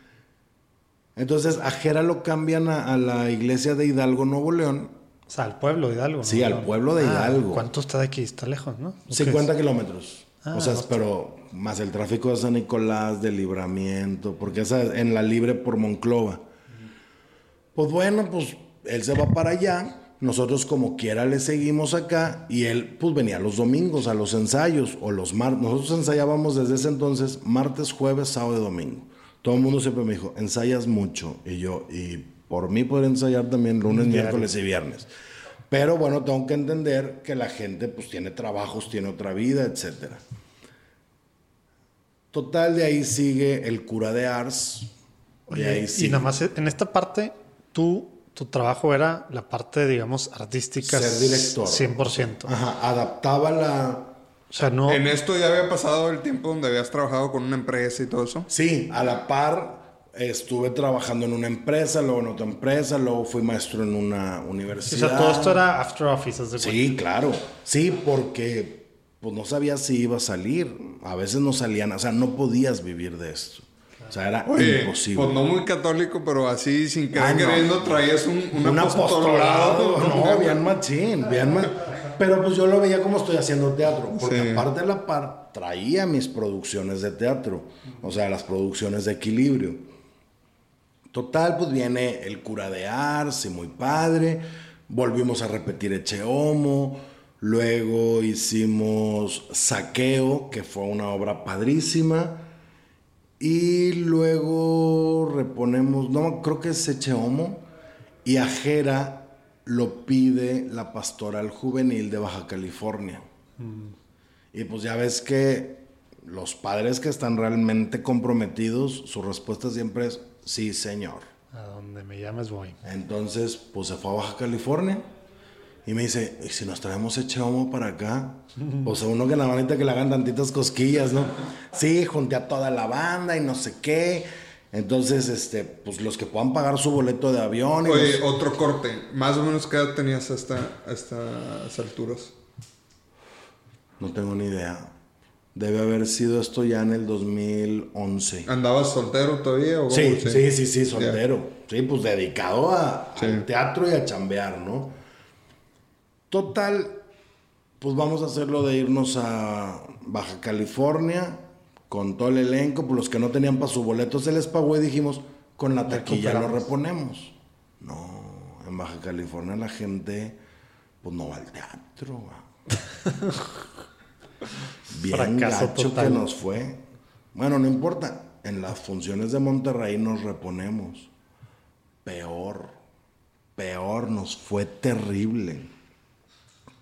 Entonces a Jera lo cambian a, la iglesia de Hidalgo, Nuevo León. O sea, al pueblo de Hidalgo. Sí, al pueblo de ah, Hidalgo. ¿Cuánto está de aquí? Está lejos, ¿no? 50 kilómetros. Ah, o sea, pero más el tráfico de San Nicolás, de libramiento, porque esa es en la libre por Monclova. Pues bueno, pues él se va para allá, nosotros como quiera le seguimos acá y él pues venía los domingos a los ensayos o los martes. Nosotros ensayábamos desde ese entonces martes, jueves, sábado y domingo. Todo el mundo siempre me dijo, ensayas mucho. Y yo, y por mí poder ensayar también lunes, miércoles y viernes. Pero bueno, tengo que entender que la gente pues tiene trabajos, tiene otra vida, etcétera. Total, de ahí sigue el cura de Ars. ahí y nada más en esta parte, tú, tu trabajo era la parte, digamos, artística. Ser director. 100%. Ajá, adaptaba la... O sea, no... ¿En esto ya había pasado el tiempo donde habías trabajado con una empresa y todo eso? Sí, a la par estuve trabajando en una empresa, luego en otra empresa, luego fui maestro en una universidad. O sea, todo esto era after office, ¿de Sí, claro. Sí, porque pues no sabías si iba a salir. A veces no salían, o sea, no podías vivir de esto. O sea, era imposible. Pues no muy católico, pero así sin querer ah, queriendo traías un, un, apostolado. No, bien machín, bien machín. Pero pues yo lo veía como estoy haciendo teatro. Porque aparte de la par, traía mis producciones de teatro. O sea, las producciones de equilibrio. Total, pues viene el cura de Ars y muy padre. Volvimos a repetir Eche Homo Luego hicimos Saqueo, que fue una obra padrísima. Y luego reponemos, no, creo que es Echeomo. Y Ajera lo pide la pastoral juvenil de Baja California. Mm. Y pues ya ves que los padres que están realmente comprometidos, su respuesta siempre es sí, señor. A donde me llames voy. Entonces, pues se fue a Baja California y me dice, ¿y si nos traemos ese homo para acá? O sea, uno que la manita que le hagan tantitas cosquillas, ¿no? Sí, junté a toda la banda y no sé qué. Entonces, este, pues los que puedan pagar su boleto de avión. Oye, otro corte. Más o menos, ¿qué edad tenías hasta, estas alturas? No tengo ni idea. Debe haber sido esto ya en el 2011. ¿Andabas soltero todavía? O sí, sí, sí, sí, soltero. Sí, pues dedicado a, al teatro y a chambear, ¿no? Total, pues vamos a hacerlo de irnos a Baja California con todo el elenco, pues los que no tenían para su boleto se les pagó y dijimos, con la taquilla lo reponemos. No, en Baja California la gente pues no va al teatro. Bien gacho que nos fue. Bueno, no importa, en las funciones de Monterrey nos reponemos. Peor, peor, nos fue terrible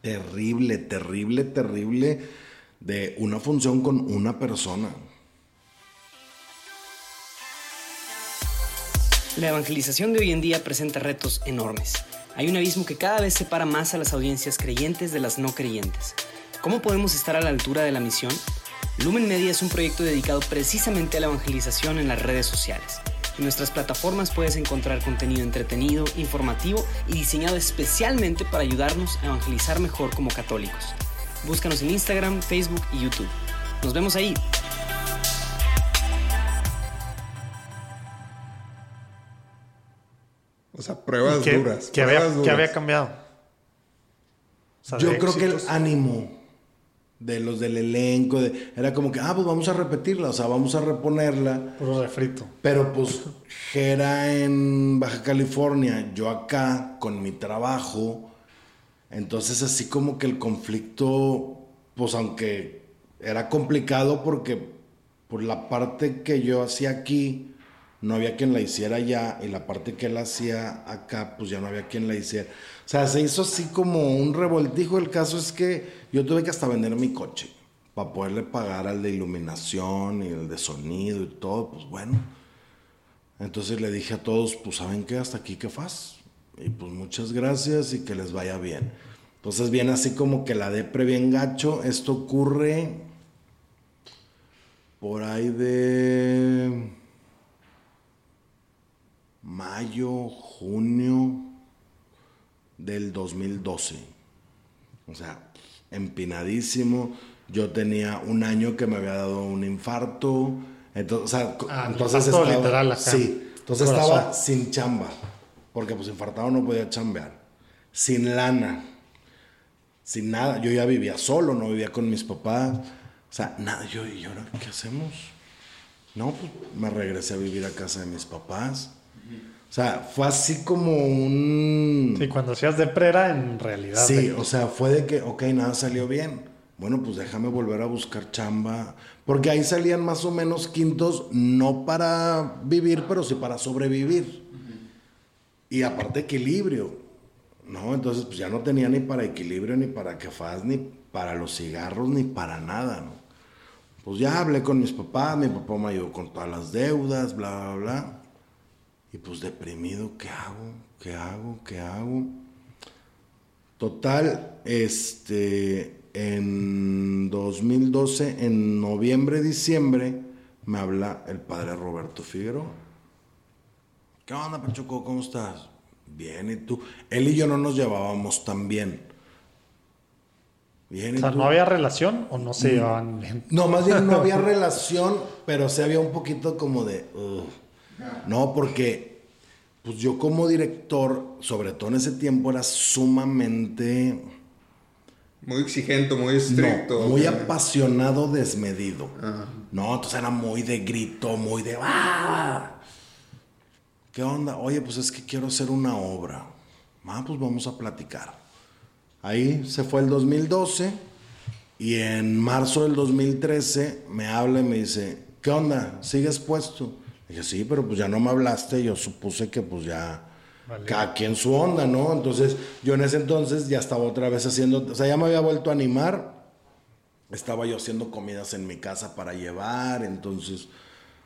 terrible, terrible, terrible. de una función con una persona. La evangelización de hoy en día presenta retos enormes. Hay un abismo que cada vez separa más a las audiencias creyentes de las no creyentes. ¿Cómo podemos estar a la altura de la misión? Lumen Media es un proyecto dedicado precisamente a la evangelización en las redes sociales. En nuestras plataformas puedes encontrar contenido entretenido, informativo y diseñado especialmente para ayudarnos a evangelizar mejor como católicos. Búscanos en Instagram, Facebook y YouTube. Nos vemos ahí. O sea, pruebas ¿Qué, duras. qué pruebas había, duras. qué había cambiado? O sea, Yo creo que el ánimo de los del elenco de- era como que, ah, pues vamos a repetirla, o sea, vamos a reponerla. Puro refrito. Pero pues Jera en Baja California, yo acá con mi trabajo. Entonces así como que el conflicto, pues aunque era complicado porque por la parte que yo hacía aquí, no había quien la hiciera allá y la parte que él hacía acá, pues ya no había quien la hiciera. O sea, se hizo así como un revoltijo. El caso es que yo tuve que hasta vender mi coche para poderle pagar al de iluminación y el de sonido y todo. Pues bueno. Entonces le dije a todos, pues saben qué, hasta aquí que faz. Y pues muchas gracias y que les vaya bien. Entonces viene así como que la depre bien gacho. Esto ocurre por ahí de mayo, junio del 2012. O sea, empinadísimo. Yo tenía un año que me había dado un infarto. Entonces, o sea, Ah, entonces estaba, literal acá. Sí, entonces Corazón. estaba sin chamba. Porque pues infartado no podía chambear. Sin lana. Sin nada. Yo ya vivía solo, no vivía con mis papás. O sea, nada. Yo, ¿y ahora qué hacemos? No, pues me regresé a vivir a casa de mis papás. O sea, fue así como un... Sí, cuando hacías de prera, en realidad. Sí, de- o sea, fue de que, ok, nada salió bien. Bueno, pues déjame volver a buscar chamba. Porque ahí salían más o menos quintos, no para vivir, pero sí para sobrevivir. Y aparte equilibrio, ¿no? Entonces, pues ya no tenía ni para equilibrio, ni para quefaz, ni para los cigarros, ni para nada, ¿no? Pues ya hablé con mis papás, mi papá me ayudó con todas las deudas, bla, bla, bla. Y pues deprimido, ¿qué hago? ¿Qué hago? ¿Qué hago? Total, este, en 2012, en noviembre, diciembre, me habla el padre Roberto Figueroa. ¿Qué onda, Pachuco? ¿Cómo estás? Bien, ¿y tú? Él y yo no nos llevábamos tan bien. Bien, O ¿y sea, tú? ¿no había relación o no se llevaban bien? No, más bien no había relación, pero sí había un poquito como de... "Ugh". No, porque pues yo como director, sobre todo en ese tiempo, era sumamente... Muy exigente, muy estricto. No, muy apasionado, desmedido. No, entonces era muy de grito, muy de... ¡Ah! ¿Qué onda? Oye, pues es que quiero hacer una obra. Ah, pues vamos a platicar. Ahí se fue el 2012 y en marzo del 2013 me habla y me dice, ¿qué onda? ¿Sigues puesto? Dije, sí, pero pues ya no me hablaste. Yo supuse que pues ya Vale. cada quien su onda, ¿no? Entonces yo en ese entonces ya estaba otra vez haciendo, o sea, ya me había vuelto a animar. Estaba yo haciendo comidas en mi casa para llevar, entonces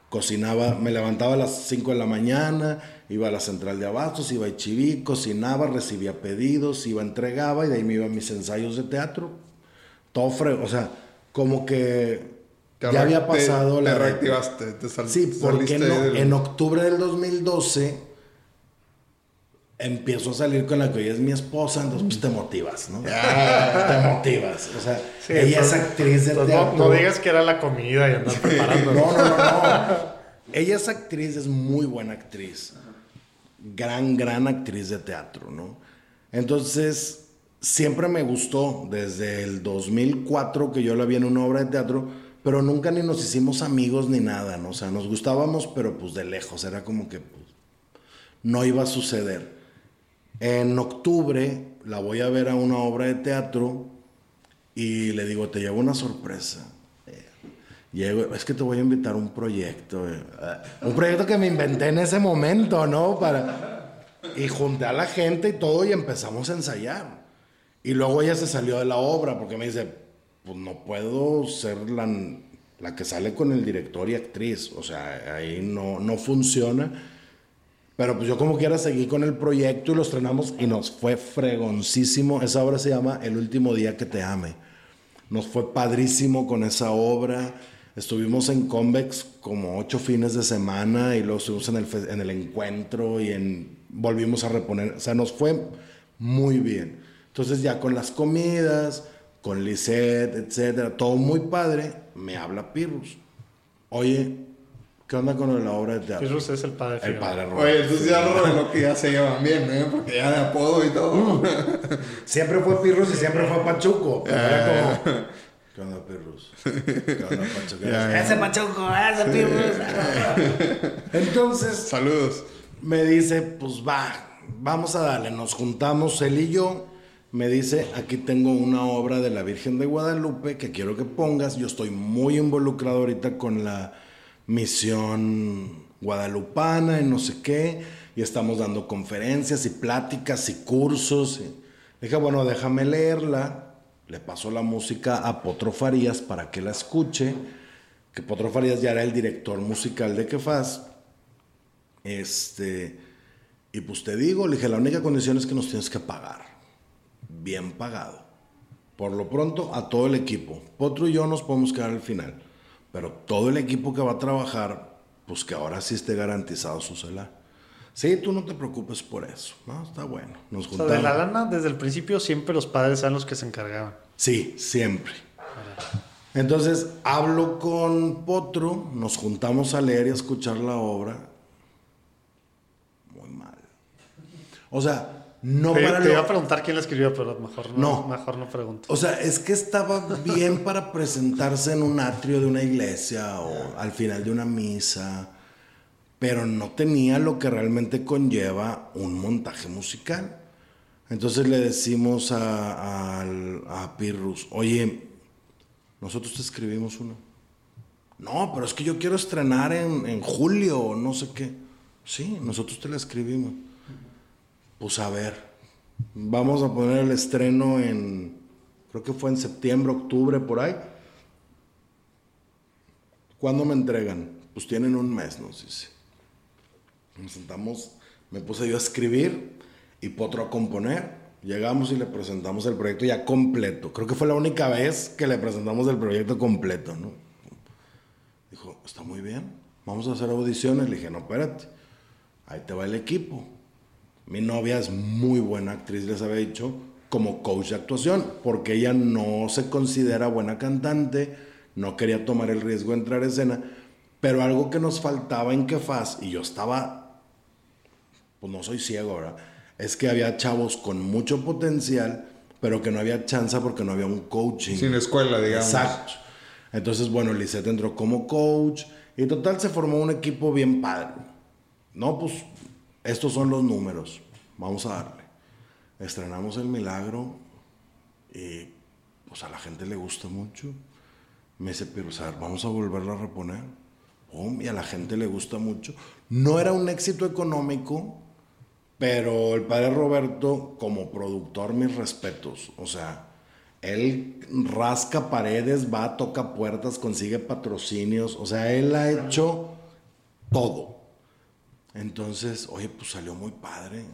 cocinaba, me levantaba a las 5 de la mañana, iba a la central de abastos, iba a Chiví, cocinaba, recibía pedidos, iba, entregaba y de ahí me iba a mis ensayos de teatro. Todo fre- o sea, como que Te ya había pasado te, la... Te reactivaste. Te sal- Sí, porque no, del- en octubre del 2012 empiezo a salir con la que hoy es mi esposa, entonces pues te motivas, ¿no? te motivas. O sea, Sí, ella es actriz de no, teatro. no digas que era la comida y andar preparando. No, no, no, no. Ella es actriz, es muy buena actriz. Gran, gran actriz de teatro, ¿no? Entonces, siempre me gustó, desde el 2004 que yo la vi en una obra de teatro, pero nunca ni nos hicimos amigos ni nada, ¿no? O sea, nos gustábamos, pero pues de lejos, era como que pues, no iba a suceder. En octubre la voy a ver a una obra de teatro y le digo, te llevo una sorpresa. Llego, es que te voy a invitar a un proyecto. eh, Un proyecto que me inventé en ese momento, ¿no? Para... Y junté a la gente y todo y empezamos a ensayar. Y luego ella se salió de la obra porque me dice, pues no puedo ser la, la que sale con el director y actriz. O sea, ahí no, no funciona. Pero pues yo como quiera seguí con el proyecto y lo estrenamos y nos fue fregoncísimo. Esa obra se llama El último día que te ame. Nos fue padrísimo con esa obra. Estuvimos en Convex como ocho fines de semana y luego estuvimos en el, en el encuentro y en, volvimos a reponer. O sea, nos fue muy bien. Entonces ya con las comidas, con Lisette, etcétera, todo muy padre, me habla Pirrus. Oye, ¿qué onda con la obra de teatro? Pirrus es el padre El padre Roberto. Oye, entonces ya reveló que ya se llevan bien, ¿eh? Porque ya de apodo y todo. Siempre fue Pirrus y siempre fue Pachuco. Pero era como. ¿Qué onda, Pirrus? ¿Qué onda, Pachuco? Ese Pachuco, ese Pirrus. Entonces Saludos. me dice: Pues va, vamos a darle. Nos juntamos él y yo. Me dice: Aquí tengo una obra de la Virgen de Guadalupe que quiero que pongas. Yo estoy muy involucrado ahorita con la misión guadalupana y no sé qué. Y estamos dando conferencias y pláticas y cursos. Dije, bueno, déjame leerla. Le paso la música a Potro Farías para que la escuche. Que Potro Farías ya era el director musical de Kefaz. Este, y pues te digo, le dije, la única condición es que nos tienes que pagar. Bien pagado. Por lo pronto, a todo el equipo. Potro y yo nos podemos quedar al final. Pero todo el equipo que va a trabajar, pues que ahora sí esté garantizado su celular. Sí, tú no te preocupes por eso. No, está bueno. Nos O sea, juntamos. de la lana, desde el principio, siempre los padres eran los que se encargaban. Sí, siempre. Entonces hablo con Potro, nos juntamos a leer y a escuchar la obra. Muy mal. O sea, no te, para te lo- iba a preguntar quién la escribió, pero mejor no, No. mejor no pregunto. O sea, es que estaba bien para presentarse en un atrio de una iglesia o al final de una misa, pero no tenía lo que realmente conlleva un montaje musical. Entonces le decimos a, al- a Pirrus, oye, nosotros te escribimos uno. No, pero es que yo quiero estrenar en, en julio o no sé qué. Sí, nosotros te la escribimos. Pues a ver, vamos a poner el estreno en, creo que fue en septiembre, octubre, por ahí. ¿Cuándo me entregan? Pues tienen un mes, nos dice. Nos sentamos, me puse yo a escribir y Potro a componer. Llegamos y le presentamos el proyecto ya completo. Creo que fue la única vez que le presentamos el proyecto completo, ¿no? Dijo, está muy bien, vamos a hacer audiciones. Le dije, no, espérate, ahí te va el equipo. Mi novia es muy buena actriz, les había dicho, como coach de actuación, porque ella no se considera buena cantante, no quería tomar el riesgo de entrar a escena, pero algo que nos faltaba en Kefaz, y yo estaba, pues no soy ciego, ¿verdad? Es que había chavos con mucho potencial, pero que no había chance porque no había un coaching. Sin escuela, digamos. Exacto. Entonces, bueno, Lisette entró como coach y total se formó un equipo bien padre. No, pues estos son los números. Vamos a darle. Estrenamos El Milagro y pues a la gente le gusta mucho. Me dice, pero o vamos a volverla a reponer. Pum, y a la gente le gusta mucho. No era un éxito económico, pero el padre Roberto, como productor, mis respetos. O sea, él rasca paredes, va, toca puertas, consigue patrocinios. O sea, él ha hecho todo. Entonces, oye, pues salió muy padre.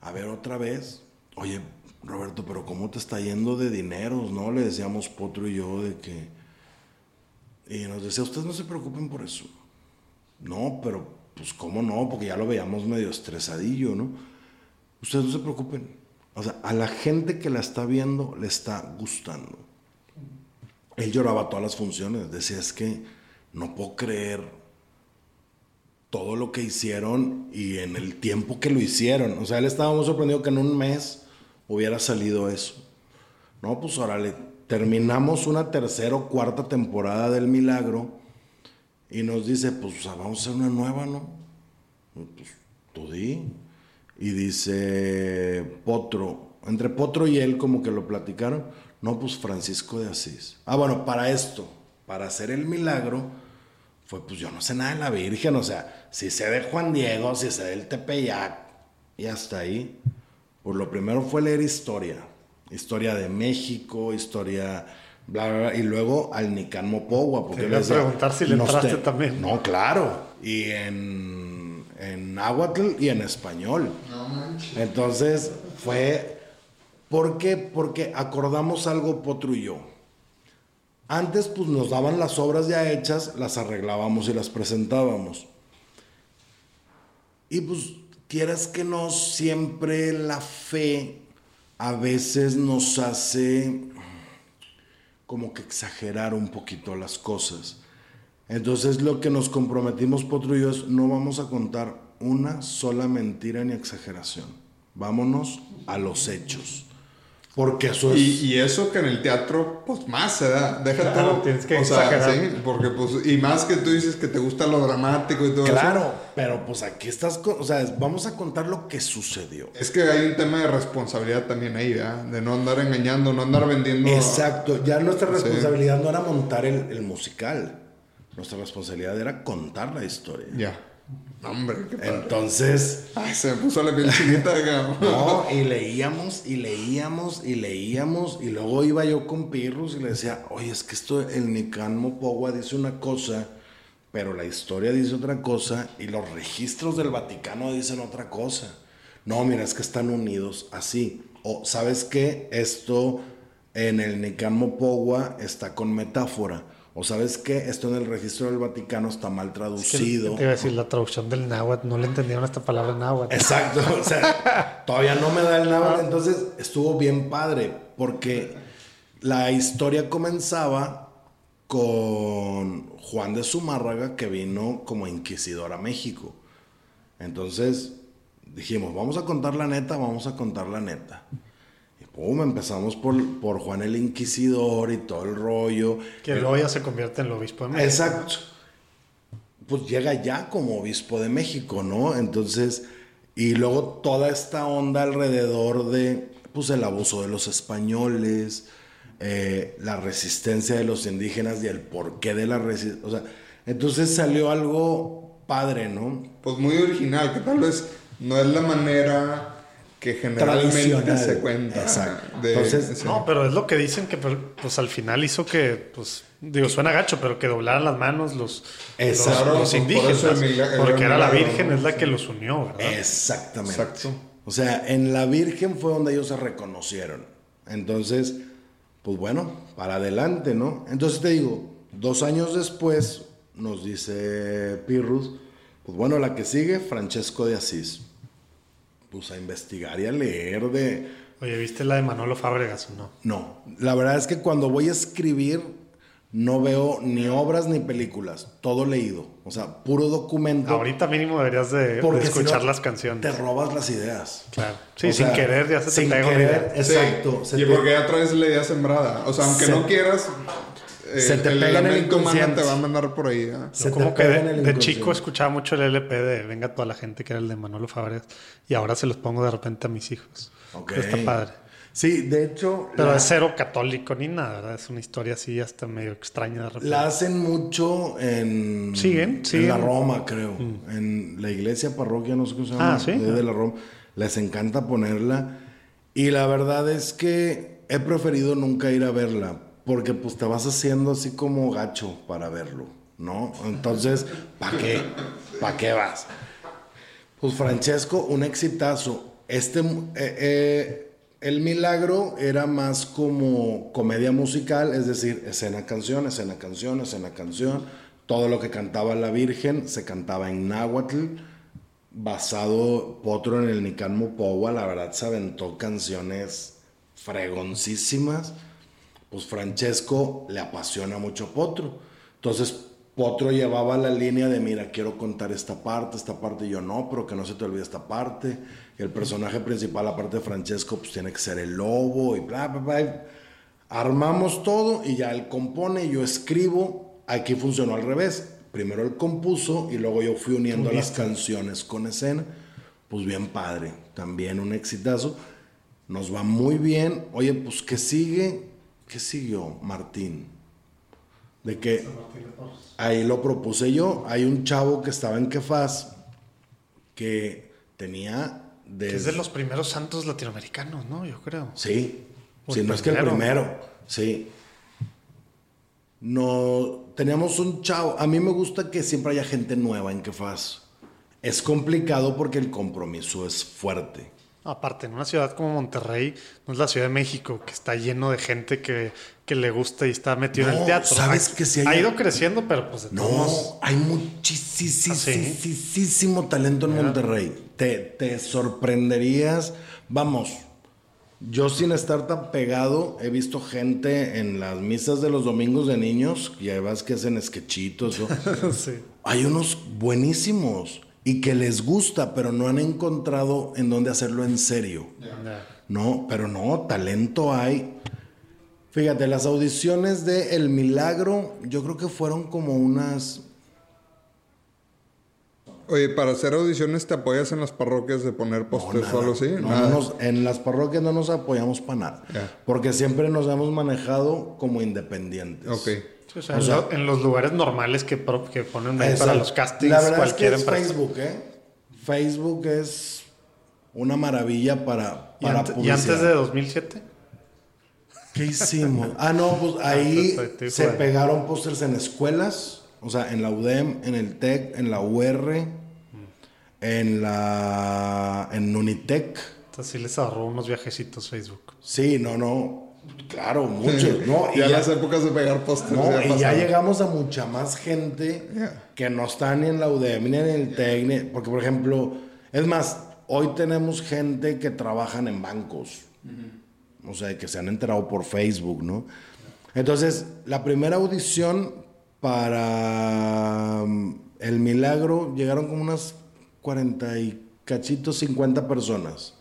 A ver otra vez. Oye, Roberto, pero ¿cómo te está yendo de dineros? ¿No? Le decíamos Potro y yo de que... Y nos decía, ustedes no se preocupen por eso. No, pero pues cómo no, porque ya lo veíamos medio estresadillo, ¿no? Ustedes no se preocupen. O sea, a la gente que la está viendo le está gustando. Él lloraba todas las funciones. Decía, es que no puedo creer todo lo que hicieron y en el tiempo que lo hicieron. O sea, él estaba muy sorprendido que en un mes hubiera salido eso. No, pues órale, terminamos una tercera o cuarta temporada del Milagro y nos dice, pues o vamos a hacer una nueva, ¿no? Pues tú di. Y dice Potro, entre Potro y él como que lo platicaron, no, pues Francisco de Asís. Ah, bueno, para esto, para hacer el milagro, fue pues yo no sé nada de la Virgen, o sea, si sé de Juan Diego, si sé del Tepeyac, y hasta ahí. Pues lo primero fue leer historia, historia de México, historia bla, bla, bla, y luego al Nican Mopogua. Porque Te yo iba a le preguntar si le "Nos entraste también". No, claro. Y en, en náhuatl y en español. Entonces fue. ¿Por qué? Porque acordamos algo Potro y yo. Antes, pues nos daban las obras ya hechas, las arreglábamos y las presentábamos. Y pues, quieras que no, siempre la fe a veces nos hace como que exagerar un poquito las cosas. Entonces lo que nos comprometimos Potro y yo es no vamos a contar una sola mentira ni exageración. Vámonos a los hechos. Porque eso es... Y, y eso que en el teatro, pues más se da. Déjate. Claro, tienes que o sea, exagerar. sí, porque pues, y más que tú dices que te gusta lo dramático y todo Claro, eso. pero pues aquí estás, con- o sea, vamos a contar lo que sucedió. Es que hay un tema de responsabilidad también ahí, ¿verdad? De no andar engañando, no andar vendiendo. Exacto, ya nuestra Sí. responsabilidad no era montar el, el musical, nuestra responsabilidad era contar la historia. Ya. Hombre, qué padre. Entonces, Ay, se me puso la piel chinita, digamos. no, y leíamos y leíamos y leíamos y luego iba yo con Pirrus y le decía, oye, es que esto, el Nican Mopogua dice una cosa, pero la historia dice otra cosa y los registros del Vaticano dicen otra cosa. No, mira, es que están unidos así. O, ¿sabes qué? Esto en el Nican Mopogua está con metáfora. O, ¿sabes qué? Esto en el registro del Vaticano está mal Es que traducido. Te iba a decir, la traducción del náhuatl, no le entendieron esta palabra náhuatl. Exacto, o sea, todavía no me da el náhuatl, entonces estuvo bien padre, porque la historia comenzaba con Juan de Zumárraga, que vino como inquisidor a México. Entonces dijimos, vamos a contar la neta, vamos a contar la neta. Pum, empezamos por, por Juan el Inquisidor y todo el rollo. Que luego ya se convierte en el obispo de México. Exacto. Pues llega ya como obispo de México, ¿no? Entonces, y luego toda esta onda alrededor de, pues, el abuso de los españoles, eh, la resistencia de los indígenas y el porqué de la resistencia. O sea, entonces salió algo padre, ¿no? Pues muy original, que tal vez no es la manera que generalmente se cuenta. Exacto. de- Entonces, sí. No, pero es lo que dicen que pues al final hizo que, pues, digo, suena gacho, pero que doblaran las manos los, Exacto. los, indígenas. milagro- porque era la Virgen, es la Sí. que los unió, ¿verdad? Exactamente. Exacto. O sea, en la Virgen fue donde ellos se reconocieron. Entonces, pues bueno, para adelante, ¿no? Entonces te digo, dos años después nos dice Pirrus, pues bueno, la que sigue, Francesco de Asís. Pues a investigar y a leer de... Oye, ¿viste la de Manolo Fábregas o no? No, la verdad es que cuando voy a escribir no veo ni obras ni películas, todo leído, o sea, puro documento. Ahorita mínimo deberías de, de porque si escuchar no, las canciones. Te robas las ideas. Claro. Sí, O sin sea, querer ya se te sin pega una querer, idea. Exacto. Sí, se y te- porque ya traes la idea sembrada. O sea, aunque Se- no quieras, se te el pega en el inconsciente. te va a mandar por ahí. ¿eh? se Como te que pega en de, el de inconsciente. chico escuchaba mucho el LP de Venga toda la gente, que era el de Manolo Fábregas, y ahora se los pongo de repente a mis hijos. Ok. Está padre. Sí, de hecho, Pero la, es cero católico ni nada, ¿verdad? Es una historia así hasta medio extraña de repente. la hacen mucho en, Siguen, en siguen. la Roma, creo. En la iglesia parroquia, no sé cómo se llama. Ah, ¿sí? de la Roma. Les encanta ponerla. Y la verdad es que he preferido nunca ir a verla. Porque pues te vas haciendo así como gacho para verlo, ¿no? Entonces, ¿para qué? ¿Para qué vas? Pues Francesco, un exitazo. Este, eh, eh, el milagro era más como comedia musical, es decir, escena canción, escena canción, escena canción. Todo lo que cantaba la Virgen se cantaba en náhuatl, basado Potro en el Nican Mopowa. La verdad se aventó canciones fregoncísimas. Pues Francesco le apasiona mucho Potro. Entonces Potro llevaba la línea de, mira, quiero contar esta parte, esta parte, y yo no, pero que no se te olvide esta parte. Y el personaje principal, aparte de Francesco, pues tiene que ser el lobo y bla, bla, bla. Armamos todo y ya él compone, yo escribo. Aquí funcionó al revés. Primero él compuso y luego yo fui uniendo las canciones con escena. Pues bien padre, también un exitazo. Nos va muy bien. Oye, pues ¿qué sigue? ¿Qué siguió, Martín? De que ahí lo propuse yo. Hay un chavo que estaba en Kefaz que tenía Que es desde de los primeros santos latinoamericanos, ¿no? Yo creo. Sí, si no es que el primero. primero, sí. no teníamos un chavo. A mí me gusta que siempre haya gente nueva en Kefaz. Es complicado porque el compromiso es fuerte. Aparte, en una ciudad como Monterrey, no es la Ciudad de México, que está lleno de gente que, que le gusta y está metido en el teatro. ¿sabes que sí hay- ha ido creciendo, pero pues de No, hay muchísimo talento en Monterrey. Te, te sorprenderías. Vamos, yo sin estar tan pegado, he visto gente en las misas de los domingos de niños, ya ves que hacen sketchitos. o- sí. Hay unos buenísimos y que les gusta, pero no han encontrado en dónde hacerlo en serio. No, pero no, talento hay. Fíjate, las audiciones de El Milagro, yo creo que fueron como unas. Oye, para hacer audiciones te apoyas en las parroquias de poner no, pósters nada. o algo así. No, Nada. no nos- en las parroquias no nos apoyamos para nada. Porque siempre nos hemos manejado como independientes. Ok. Sí, o sea, O en sea- lo- en los lugares normales que, pro- que ponen ahí para los castings, La verdad es que es empresa. Facebook, ¿eh? Facebook es una maravilla para, ¿Y, para y publicidad. antes de 2007? ¿Qué hicimos? Ah, no, pues ahí Perfecto, se pegaron pósters en escuelas, o sea, en la UDEM, en el TEC, en la UR, en la en Unitec. Entonces sí les ahorró unos viajecitos Facebook. Sí, no, no, claro, muchos, ¿no? Y ya, ya, las épocas de pegar pósters. no, ya y ya llegamos a mucha más gente Yeah. que no está ni en la UDEM ni en el TEC, ni- porque por ejemplo, es más, hoy tenemos gente que trabajan en bancos. O sea, que se han enterado por Facebook, ¿no? Entonces, la primera audición para um, El Milagro llegaron como unas 40 y cachitos, 50 personas.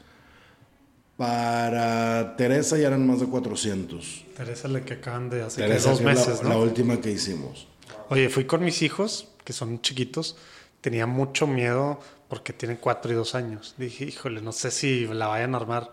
Para Teresa ya eran más de 400. Teresa, la que acaban de hace que Teresa, dos la- meses, la, ¿no? última que hicimos. Oye, fui con mis hijos, que son chiquitos. Tenía mucho miedo porque tienen cuatro y dos años. Dije, híjole, no sé si la vayan a armar.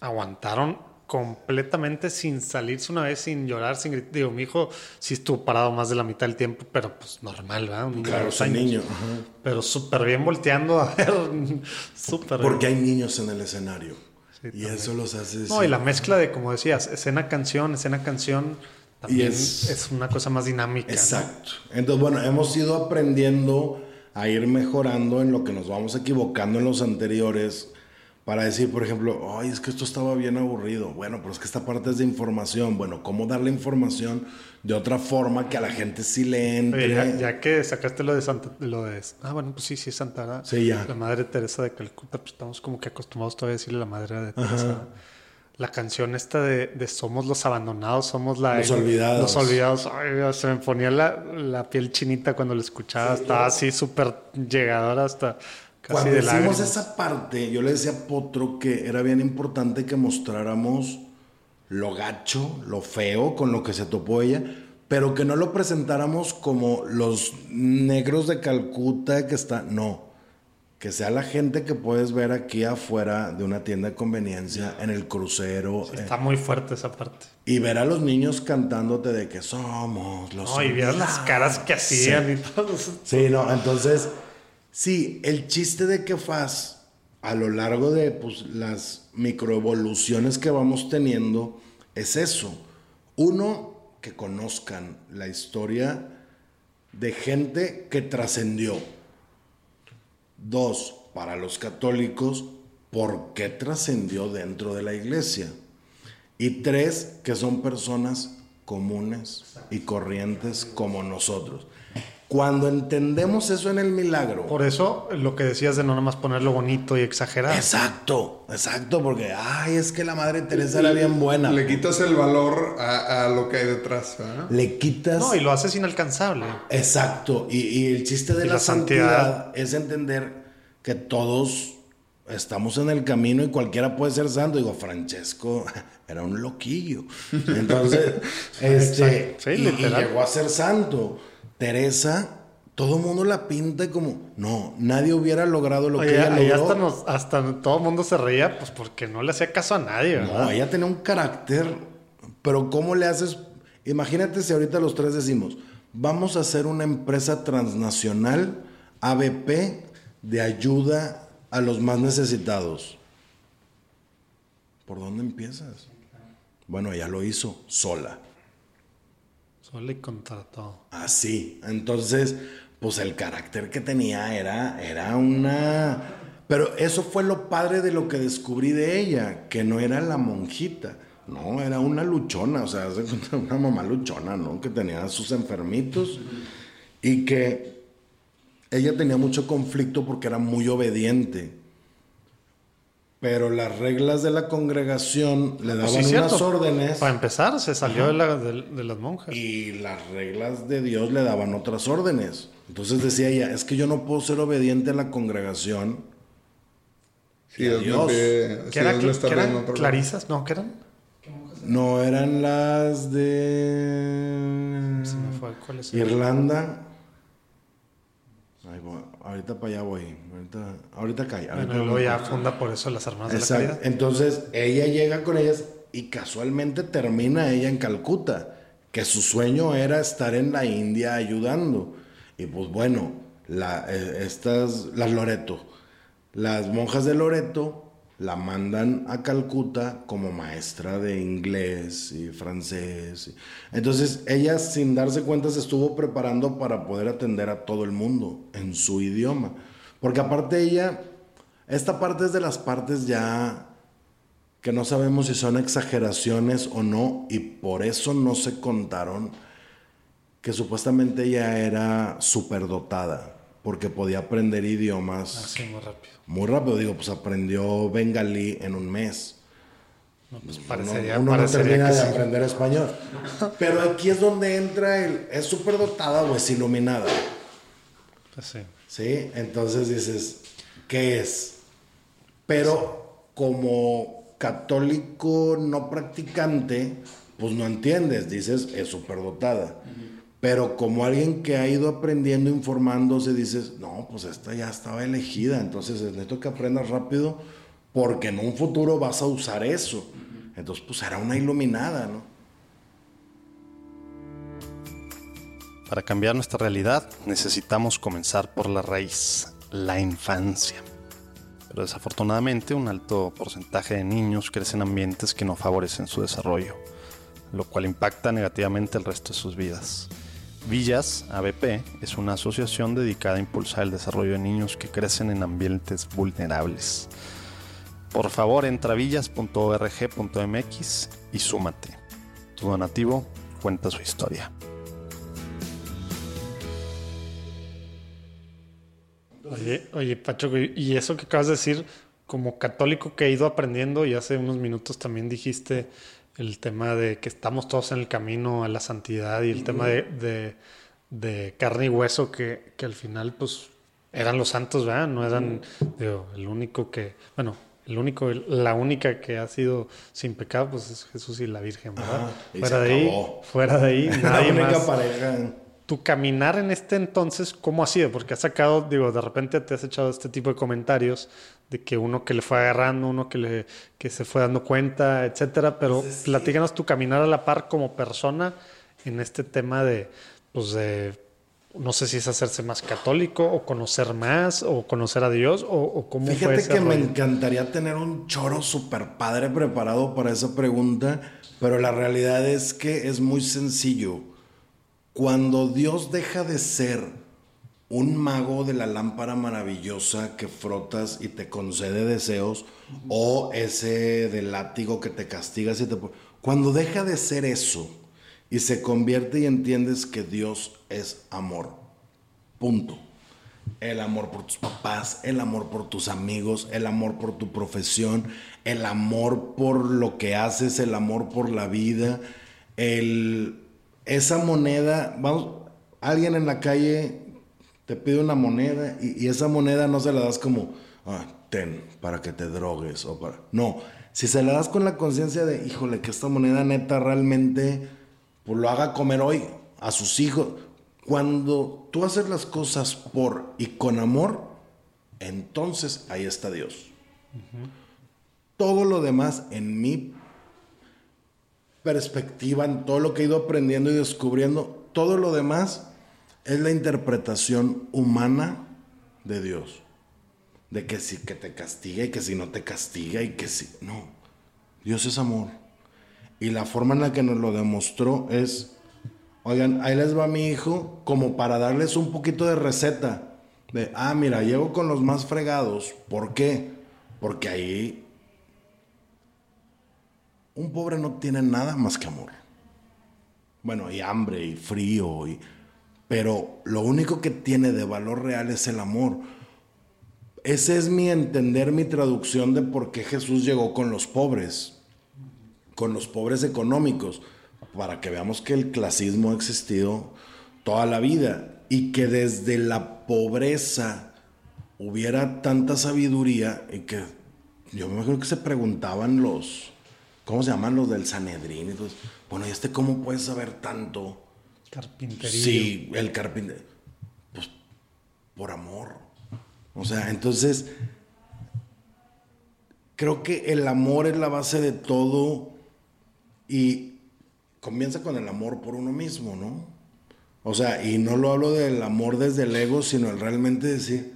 Aguantaron completamente sin salirse una vez, sin llorar, sin gritar. Digo, mi hijo sí estuvo parado más de la mitad del tiempo, pero pues normal, ¿verdad? Un niño de Claro, dos años. niño. ajá. Pero súper bien volteando a ver. súper bien. Porque hay niños en el escenario. Sí, y también. eso los hace... No, y la mezcla de, como decías, escena-canción, escena-canción, también es- es, una cosa más dinámica. ¿no? Exacto. Entonces, bueno, hemos ido aprendiendo a ir mejorando en lo que nos vamos equivocando en los anteriores para decir, por ejemplo, ay, es que esto estaba bien aburrido. Bueno, pero es que esta parte es de información. Bueno, ¿cómo darle información de otra forma que a la gente sí le entre? Oye, ya, ya que sacaste lo de Santa, lo de, ah, bueno, pues sí, sí es Santa, ¿verdad? Sí, ya. La Madre Teresa de Calcuta, pues estamos como que acostumbrados todavía a decirle la Madre de Teresa. La canción esta de, de Somos los abandonados, somos la... Los olvidados. Los olvidados. Ay, Dios, se me ponía la, la piel chinita cuando lo escuchaba. Estaba así súper llegadora hasta casi Cuando hicimos esa parte, yo le decía a Potro que era bien importante que mostráramos lo gacho, lo feo con lo que se topó ella, pero que no lo presentáramos como los negros de Calcuta que está, no, que sea la gente que puedes ver aquí afuera de una tienda de conveniencia, en el crucero, eh, Está muy fuerte esa parte. y ver a los niños cantándote de que somos los... No, y vieras las caras que hacían y todo. Sí, no, entonces, sí, el chiste de que faz a lo largo de pues, las microevoluciones que vamos teniendo es eso. Uno, que conozcan la historia de gente que trascendió. Dos, para los católicos, ¿por qué trascendió dentro de la iglesia? Y tres, que son personas comunes y corrientes como nosotros. Cuando entendemos eso en el milagro. Por eso, lo que decías de no nada más ponerlo bonito y exagerar. Exacto, exacto, porque, ay, es que la Madre Teresa era bien buena. Le Le, quitas el valor a, a lo que hay detrás. ¿verdad? quitas. No, y lo haces inalcanzable. Exacto, y, y el chiste de Y la, la santidad, santidad. es entender que todos estamos en el camino y cualquiera puede ser santo. Digo, Francesco era un loquillo. Entonces, este. Sí, y- y, literal. llegó a ser santo. Teresa, todo el mundo la pinta como, no, nadie hubiera logrado lo Oye, que ella logró. hasta, nos- hasta todo el mundo se reía, pues porque no le hacía caso a nadie, ¿verdad? No, ella tenía un carácter, pero ¿cómo le haces? Imagínate si ahorita los tres decimos, vamos a hacer una empresa transnacional, ABP, de ayuda a los más necesitados. ¿Por dónde empiezas? Bueno, ella lo hizo sola. Solo y contra todo. Así. Entonces, pues el carácter que tenía era, era una... Pero eso fue lo padre de lo que descubrí de ella, que no era la monjita, no, era una luchona, o sea, una mamá luchona, ¿no? Que tenía sus enfermitos y que ella tenía mucho conflicto porque era muy obediente. Pero las reglas de la congregación le daban Pues sí, unas cierto. órdenes. Para empezar, se salió de, la- de- de las monjas. Y las reglas de Dios le daban otras órdenes. Entonces decía ella, es que yo no puedo ser obediente a la congregación. A Dios, me si ¿Qué, era, Dios me está qué pidiendo eran clarisas? No, ¿qué eran? No eran las de Se me fue. ¿Cuáles eran? Irlanda. Ay, voy- ahorita para allá voy. Ahorita, ahorita cae. Bueno, ahorita y luego voy. ya funda por eso las hermanas de la Exacto. caridad. Entonces ella llega con ellas y casualmente termina ella en Calcuta, que su sueño era estar en la India ayudando. Y pues bueno, la, eh, estas, las Loreto, las monjas de Loreto la mandan a Calcuta como maestra de inglés y francés. Entonces ella sin darse cuenta se estuvo preparando para poder atender a todo el mundo en su idioma. Porque aparte ella, esta parte es de las partes ya que no sabemos si son exageraciones o no y por eso no se contaron que supuestamente ella era superdotada porque podía aprender idiomas Así, muy rápido. muy rápido. Digo, pues aprendió bengalí en un mes. No, pues Uno- parecería, uno no parecería termina que de sí. aprender español. Pero aquí es donde entra el... ¿Es superdotada o es iluminada? Pues sí. ¿Sí? Entonces dices, ¿qué es? Pero como católico no practicante, pues no entiendes, dices, es superdotada. Pero como alguien que ha ido aprendiendo, informándose, dices, no, pues esta ya estaba elegida, entonces necesito que aprendas rápido porque en un futuro vas a usar eso. Entonces, pues era una iluminada, ¿no? Para cambiar nuestra realidad necesitamos comenzar por la raíz, la infancia. Pero desafortunadamente un alto porcentaje de niños crecen en ambientes que no favorecen su desarrollo, lo cual impacta negativamente el resto de sus vidas. Villas, ABP, es una asociación dedicada a impulsar el desarrollo de niños que crecen en ambientes vulnerables. Por favor, entra a villas.org.mx y súmate. Tu donativo cuenta su historia. Oye, oye, Pacho, y eso que acabas de decir, como católico que he ido aprendiendo, y hace unos minutos también dijiste el tema de que estamos todos en el camino a la santidad y el tema de, de- de carne y hueso que, que al final, pues, eran los santos, ¿verdad? No eran, digo, el único que, bueno, el único, la única que ha sido sin pecado, pues es Jesús y la Virgen, ¿verdad? Y fuera de ahí, fuera de ahí, la nadie única más pareja. tu caminar en este entonces, ¿cómo ha sido? Porque has sacado, digo, de repente te has echado este tipo de comentarios de que uno que le fue agarrando, uno que, le, que se fue dando cuenta, etcétera. Pero platícanos tu caminar a la par como persona en este tema de, pues de, no sé si es hacerse más católico o conocer más o conocer a Dios o, o cómo Fíjate que me encantaría tener un choro super padre preparado para esa pregunta, pero la realidad es que es muy sencillo. Cuando Dios deja de ser un mago de la lámpara maravillosa que frotas y te concede deseos, o ese del látigo que te castigas y te... Cuando deja de ser eso y se convierte y entiendes que Dios es amor, punto. El amor por tus papás, el amor por tus amigos, el amor por tu profesión, el amor por lo que haces, el amor por la vida, el, esa moneda, vamos, alguien en la calle te pide una moneda y, y esa moneda no se la das como, "Ah, ten, para que te drogues o para... No, si se la das con la conciencia de, híjole, que esta moneda neta realmente, pues lo haga comer hoy a sus hijos. Cuando tú haces las cosas por y con amor, entonces ahí está Dios. Todo lo demás en mi perspectiva, en todo lo que he ido aprendiendo y descubriendo, todo lo demás es la interpretación humana de Dios. De que si que te castiga y que si no te castiga y que si... No, Dios es amor. Y la forma en la que nos lo demostró es Oigan, ahí les va mi hijo, como para darles un poquito de receta. De, ah, mira, llego con los más fregados. ¿Por qué? Porque ahí un pobre no tiene nada más que amor. Bueno, y hambre y frío, y... pero lo único que tiene de valor real es el amor. Ese es mi entender, mi traducción de por qué Jesús llegó con los pobres, con los pobres económicos, para que veamos que el clasismo ha existido toda la vida y que desde la pobreza hubiera tanta sabiduría y que yo me imagino que se preguntaban los, ¿cómo se llaman los del Sanedrín? Eso. bueno, ¿y este cómo puede saber tanto? Carpintería. Sí, el carpintero. Pues por amor. O sea, entonces, creo que el amor es la base de todo y comienza con el amor por uno mismo, ¿no? O sea, y no lo hablo del amor desde el ego, sino el realmente decir,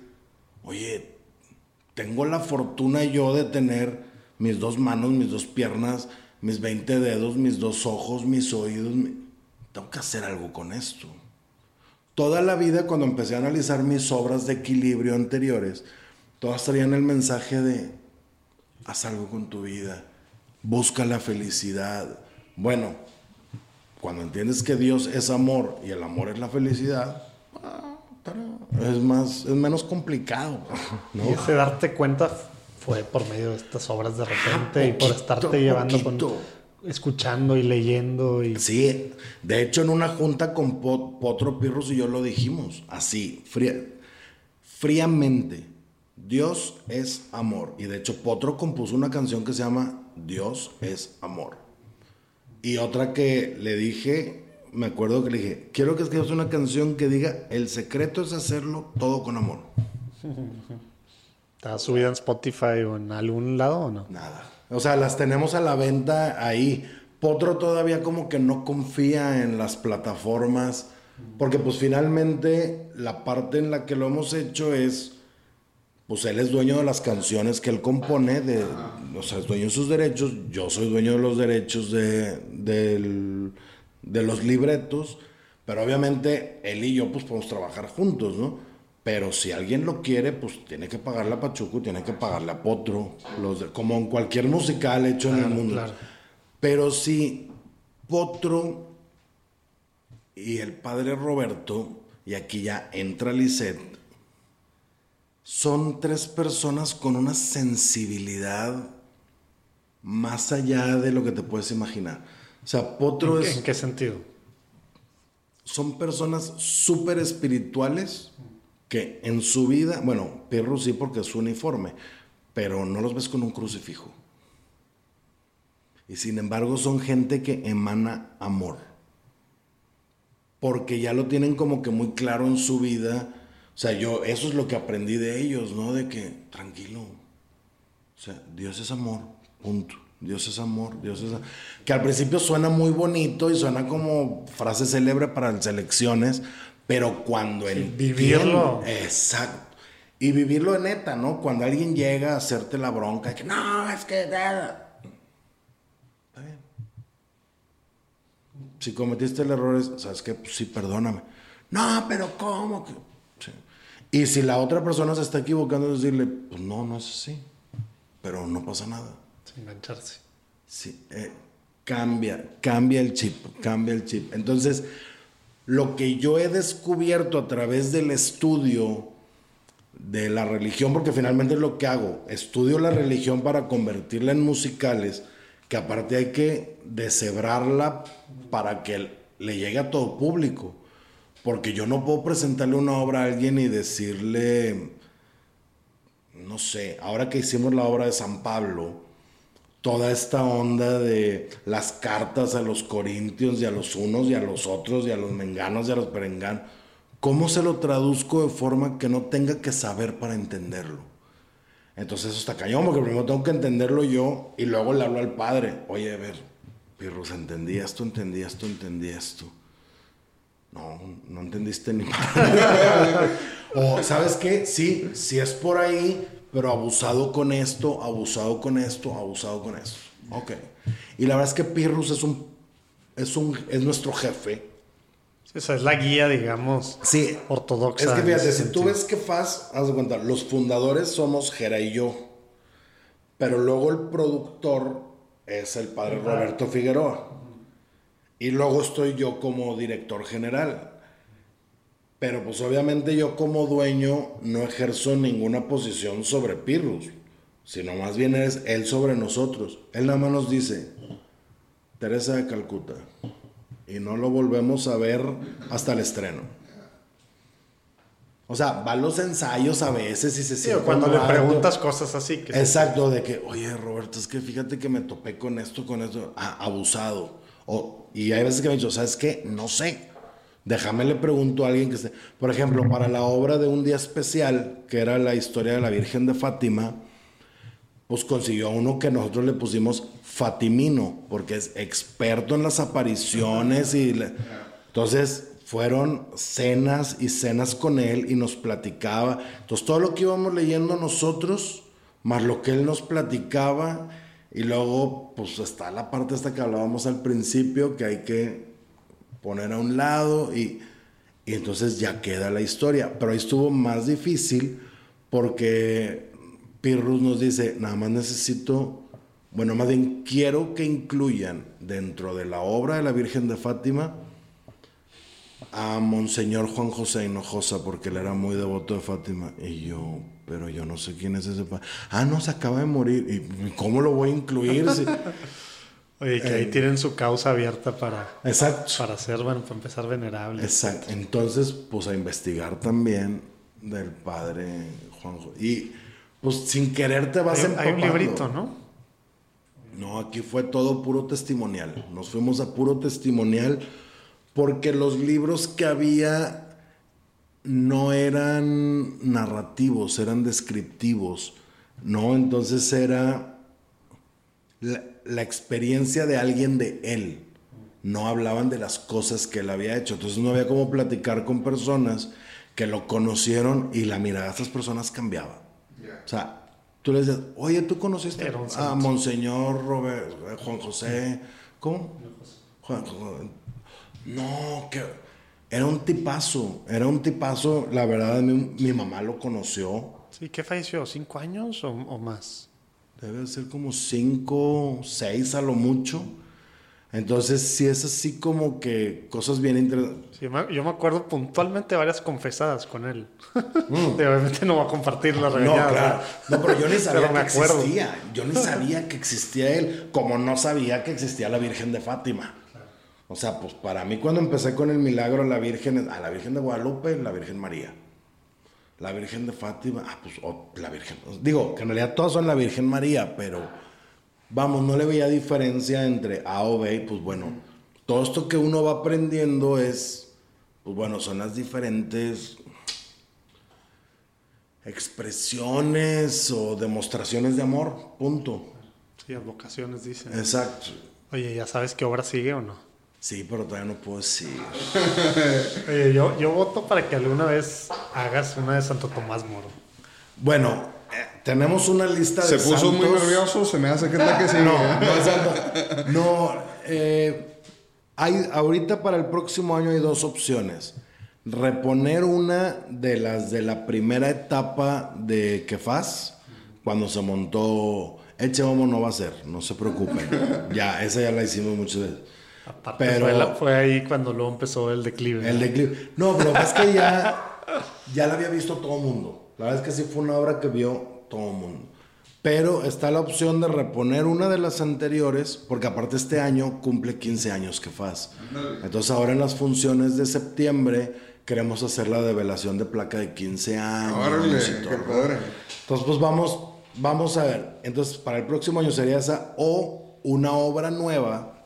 oye, tengo la fortuna yo de tener mis dos manos, mis dos piernas, mis 20 dedos, mis dos ojos, mis oídos. Tengo que hacer algo con esto. Toda la vida, cuando empecé a analizar mis obras de equilibrio anteriores, todas traían el mensaje de, haz algo con tu vida, busca la felicidad. Bueno, cuando entiendes que Dios es amor y el amor es la felicidad, ah, es más, es menos complicado. ¿no? Y ese darte cuenta fue por medio de estas obras de repente y por poquito, estarte llevando con poquito. Escuchando y leyendo y Sí, de hecho en una junta con Po- Potro Pirros y yo lo dijimos, así, fría- fríamente. Dios es amor. Y de hecho Potro compuso una canción que se llama Dios es amor. Y otra que le dije, me acuerdo que le dije, quiero que escribas una canción que diga, el secreto es hacerlo todo con amor. está subida en Spotify o en algún lado o no. Nada. O sea, las tenemos a la venta ahí. Potro todavía como que no confía en las plataformas, porque pues finalmente la parte en la que lo hemos hecho es, pues él es dueño de las canciones que él compone, de, o sea, es dueño de sus derechos, yo soy dueño de los derechos de, del- de los libretos, pero obviamente él y yo pues podemos trabajar juntos, ¿no? Pero si alguien lo quiere, pues tiene que pagarle a Pachuco, tiene que pagarle a Potro, los de- como en cualquier musical hecho en el mundo. claro. Pero si Potro y el padre Roberto, y aquí ya entra Lisette, son tres personas con una sensibilidad más allá de lo que te puedes imaginar. O sea, Potro ¿En, qué- es en qué sentido? son personas súper espirituales que en su vida, bueno, Pirro sí porque es su uniforme, pero no los ves con un crucifijo. Y sin embargo son gente que emana amor. Porque ya lo tienen como que muy claro en su vida. O sea, yo, eso es lo que aprendí de ellos, ¿no? De que, tranquilo. O sea, Dios es amor, punto. Dios es amor, Dios es... Que al principio suena muy bonito y suena como frase célebre para las elecciones, pero cuando el vivirlo. Exacto. Y vivirlo de neta, ¿no? Cuando alguien llega a hacerte la bronca, que no, es que... Está bien. Si cometiste el error, es, ¿sabes qué? Pues sí, perdóname. No, pero ¿cómo? Sí. Y si la otra persona se está equivocando, decirle, pues no, no es así. Pero no pasa nada. Sin engancharse. Sí, eh, cambia, cambia el chip, cambia el chip. Entonces, lo que yo he descubierto a través del estudio de la religión, porque finalmente es lo que hago, estudio la religión para convertirla en musicales, que aparte hay que deshebrarla para que le llegue a todo público. Porque yo no puedo presentarle una obra a alguien y decirle, no sé, ahora que hicimos la obra de San Pablo, toda esta onda de las cartas a los corintios y a los unos y a los otros y a los menganos y a los perenganos, ¿cómo se lo traduzco de forma que no tenga que saber para entenderlo? Entonces eso está cañón, porque primero tengo que entenderlo yo y luego le hablo al padre. Oye, a ver, Pirros, entendí esto, entendí esto, entendí esto. No, no entendiste ni o, ¿sabes qué? Sí, sí es por ahí, pero abusado con esto, abusado con esto, abusado con esto. Ok. Y la verdad es que Pirrus es un, es un, es nuestro jefe. Sí, sea, es la guía, digamos, Sí, ortodoxa. Es que fíjate, si tú ves que FAS, haz de cuenta, los fundadores somos Jera y yo. Pero luego el productor es el padre Roberto Figueroa. Y luego estoy yo como director general. Pero pues obviamente yo como dueño no ejerzo ninguna posición sobre Pirrus. Sino más bien es él sobre nosotros. Él nada más nos dice, Teresa de Calcuta. Y no lo volvemos a ver hasta el estreno. O sea, va a los ensayos a veces y se Sí, siente o cuando le preguntas cosas así. Que Exacto, de que, oye, Roberto, es que fíjate que me topé con esto, con esto, ah, abusado. O, y hay veces que me dicho, ¿sabes qué? No sé. Déjame le pregunto a alguien que esté. Por ejemplo, para la obra de un día especial, que era la historia de la Virgen de Fátima, pues consiguió uno que nosotros le pusimos Fatimino, porque es experto en las apariciones y le- entonces fueron cenas y cenas con él y nos platicaba. Entonces todo lo que íbamos leyendo nosotros, más lo que él nos platicaba, y luego pues está la parte esta que hablábamos al principio, que hay que poner a un lado y, y entonces ya queda la historia. Pero ahí estuvo más difícil porque Pirrus nos dice, nada más necesito, bueno, más bien quiero que incluyan dentro de la obra de la Virgen de Fátima a Monseñor Juan José Hinojosa, porque él era muy devoto de Fátima. Y yo, pero yo no sé quién es ese padre. Ah, no, se acaba de morir. ¿Y cómo lo voy a incluir? Oye, que ahí tienen su causa abierta para, Exacto. para ser, bueno, para empezar venerable. Exacto. Entonces, pues a investigar también del padre Juanjo. Y pues sin querer te vas Hay, hay un empapando. librito, ¿no? No, aquí fue todo puro testimonial. Nos fuimos a puro testimonial porque los libros que había no eran narrativos, eran descriptivos, ¿no? Entonces era la, la experiencia de alguien de él. No hablaban de las cosas que él había hecho. Entonces no había como platicar con personas que lo conocieron y la mirada de estas personas cambiaba. O sea, tú les decías, oye, ¿tú conociste a. Monseñor Robert, eh, Juan José? ¿Cómo? Juan, Juan- no, que era un tipazo, era un tipazo. La verdad, mi, mi mamá lo conoció. Sí, ¿qué falleció? ¿Cinco años o, o más? Debe ser como cinco, seis a lo mucho. Entonces, sí es así como que cosas bien interesantes. Sí, yo me acuerdo puntualmente varias confesadas con él. Y obviamente no voy a compartir la Mm. No, regañada. claro. No, pero yo ni sabía que existía. Yo ni sabía que existía él, como no sabía que existía la Virgen de Fátima. O sea, pues para mí cuando empecé con el milagro la Virgen, a la Virgen de Guadalupe, la Virgen María. La Virgen de Fátima, ah, pues o la Virgen. Digo, que en realidad todas son la Virgen María, pero vamos, no le veía diferencia entre A o B. y, Pues bueno, todo esto que uno va aprendiendo es, pues bueno, son las diferentes expresiones o demostraciones de amor, punto. Sí, advocaciones dicen. Exacto. Oye, ¿ya sabes qué obra sigue o no? Sí, pero todavía no puedo decir. Oye, yo, yo voto para que alguna vez hagas una de Santo Tomás Moro. Bueno, eh, tenemos una lista de Se puso muy nervioso, se me hace que es la que sigue. No, ¿eh? no, es santo. No, eh, hay, ahorita para el próximo año hay dos opciones. Reponer una de las de la primera etapa de Kefaz, cuando se montó Eche Homo no va a ser, no se preocupen. Ya, esa ya la hicimos muchas veces. Aparte, Pero- fue, la- fue ahí cuando luego empezó el declive. El ¿no? declive. No, pero es que ya, ya la había visto todo el mundo. La verdad es que sí fue una obra que vio todo el mundo. Pero está la opción de reponer una de las anteriores, porque aparte este año cumple 15 años que faz. Entonces ahora en las funciones de septiembre queremos hacer la develación de placa de 15 años. Órale, y todo. Entonces, pues vamos, vamos a ver. Entonces, para el próximo año sería esa o una obra nueva,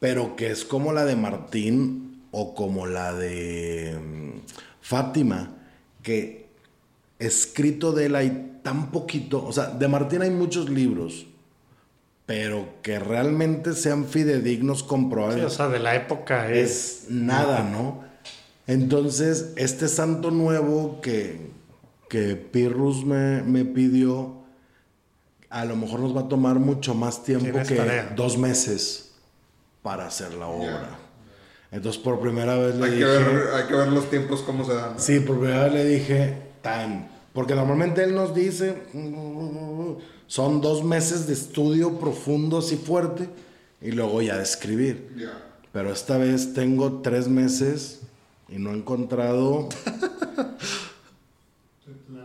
pero que es como la de Martín o como la de mm, Fátima, que escrito de él hay tan poquito, o sea, de Martín hay muchos libros, pero que realmente sean fidedignos, comprobables Sí, o sea, de la época es. es nada, ¿no? Entonces, este santo nuevo que, que Pirrus me, me pidió, a lo mejor nos va a tomar mucho más tiempo que tarea. dos meses para hacer la obra. Entonces por primera vez le Hay que, dije... ver, hay que ver los tiempos cómo se dan. ¿no? Sí, por primera vez le dije tan. Porque normalmente él nos dice, son dos meses de estudio profundo así fuerte y luego ya de escribir. Ya. Pero esta vez tengo tres meses y no he encontrado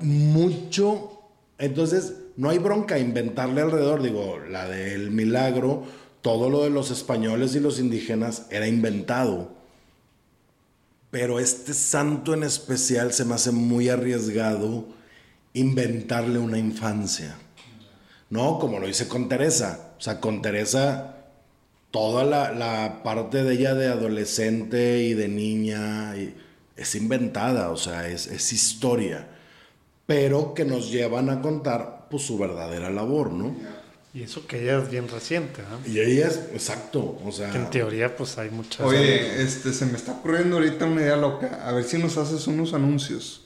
mucho. Entonces, no hay bronca inventarle alrededor. Digo, la del milagro, todo lo de los españoles y los indígenas era inventado. Pero este santo en especial se me hace muy arriesgado inventarle una infancia. No, como lo hice con Teresa. O sea, con Teresa, toda la, la parte de ella de adolescente y de niña es inventada, o sea, es, es historia. Pero que nos llevan a contar pues, su verdadera labor, ¿no? Y eso que ella es bien reciente, ¿no? Y ella es, exacto, o sea... Que en teoría, pues hay muchas. Oye, este, se me está ocurriendo ahorita una idea loca. A ver si nos haces unos anuncios.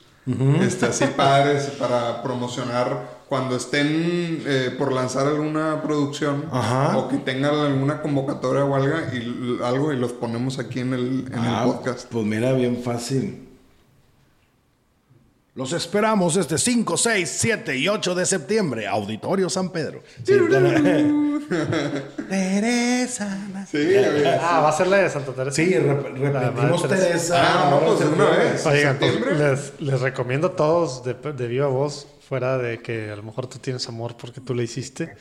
este, así padres para promocionar cuando estén eh, por lanzar alguna producción Ajá. o que tengan alguna convocatoria o algo y, algo y los ponemos aquí en el, en Ah, el podcast. Pues mira, bien fácil. Los esperamos este 5, 6, 7 y 8 de septiembre. Auditorio San Pedro. Sí, Teresa. Sí. Ah, va a ser la de Santa Teresa. Sí, rep- repetimos Teresa. Teresa. Ah, no, pues una vez. Oigan, pues, les, les recomiendo a todos de, de viva voz, fuera de que a lo mejor tú tienes amor porque tú le hiciste,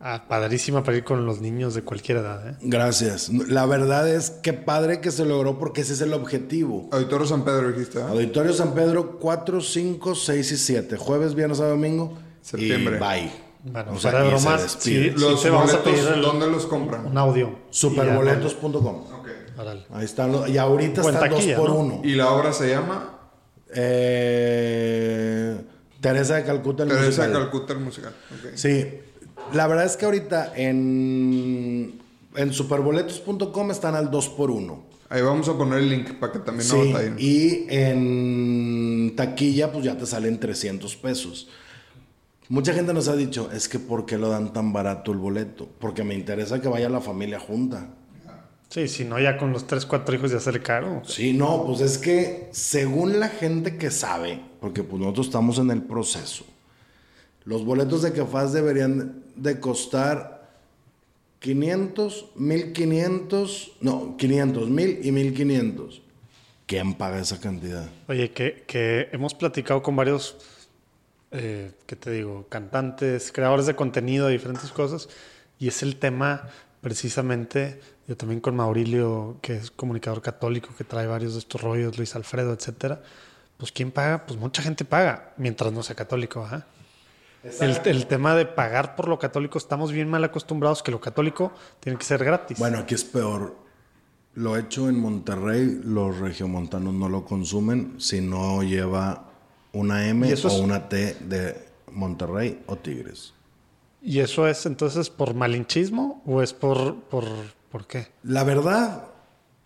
ah, padrísima para ir con los niños de cualquier edad. ¿eh? Gracias. La verdad es que padre que se logró porque ese es el objetivo. Auditorio San Pedro dijiste, ¿ah? Auditorio San Pedro 4, 5, 6 y 7. Jueves, viernes a domingo. Septiembre. Y bye. Bueno, O sea, de se bromas, sí, Los te vamos a boletos, pedir el- ¿dónde los compran? un audio. Superboletos.com. Ok. Y ya, órale. Ahí están los, y ahorita están 2 por ¿no? 1. Y la obra se llama Eh, Teresa de Calcuta el Teresa musical. Calcuta el musical. Sí, la verdad es que ahorita en, en superboletos.com están al 2 por 1 Ahí vamos a poner el link para que también no Sí, batallen. y en taquilla pues ya te salen 300 pesos. Mucha gente nos ha dicho, es que ¿por qué lo dan tan barato el boleto? Porque me interesa que vaya la familia junta. Sí, si no, ya con los 3, 4 hijos ya sale caro. Sí, no, pues es que según la gente que sabe, porque pues nosotros estamos en el proceso, los boletos de Cafás deberían de costar 500, 1500, no, 500, 1000 y 1500. ¿Quién paga esa cantidad? Oye, que, hemos platicado con varios, eh, ¿qué te digo? Cantantes, creadores de contenido diferentes cosas. Y es el tema precisamente, yo también con Maurilio, que es comunicador católico, que trae varios de estos rollos, Luis Alfredo, etcétera. Pues ¿quién paga? Pues mucha gente paga, mientras no sea católico, ajá. El, el tema de pagar por lo católico, estamos bien mal acostumbrados que lo católico tiene que ser gratis. Bueno, aquí es peor. Lo hecho en Monterrey, los regiomontanos no lo consumen si no lleva una M o es- una T de Monterrey o Tigres. ¿Y eso es entonces por malinchismo o es por, por, por qué? La verdad,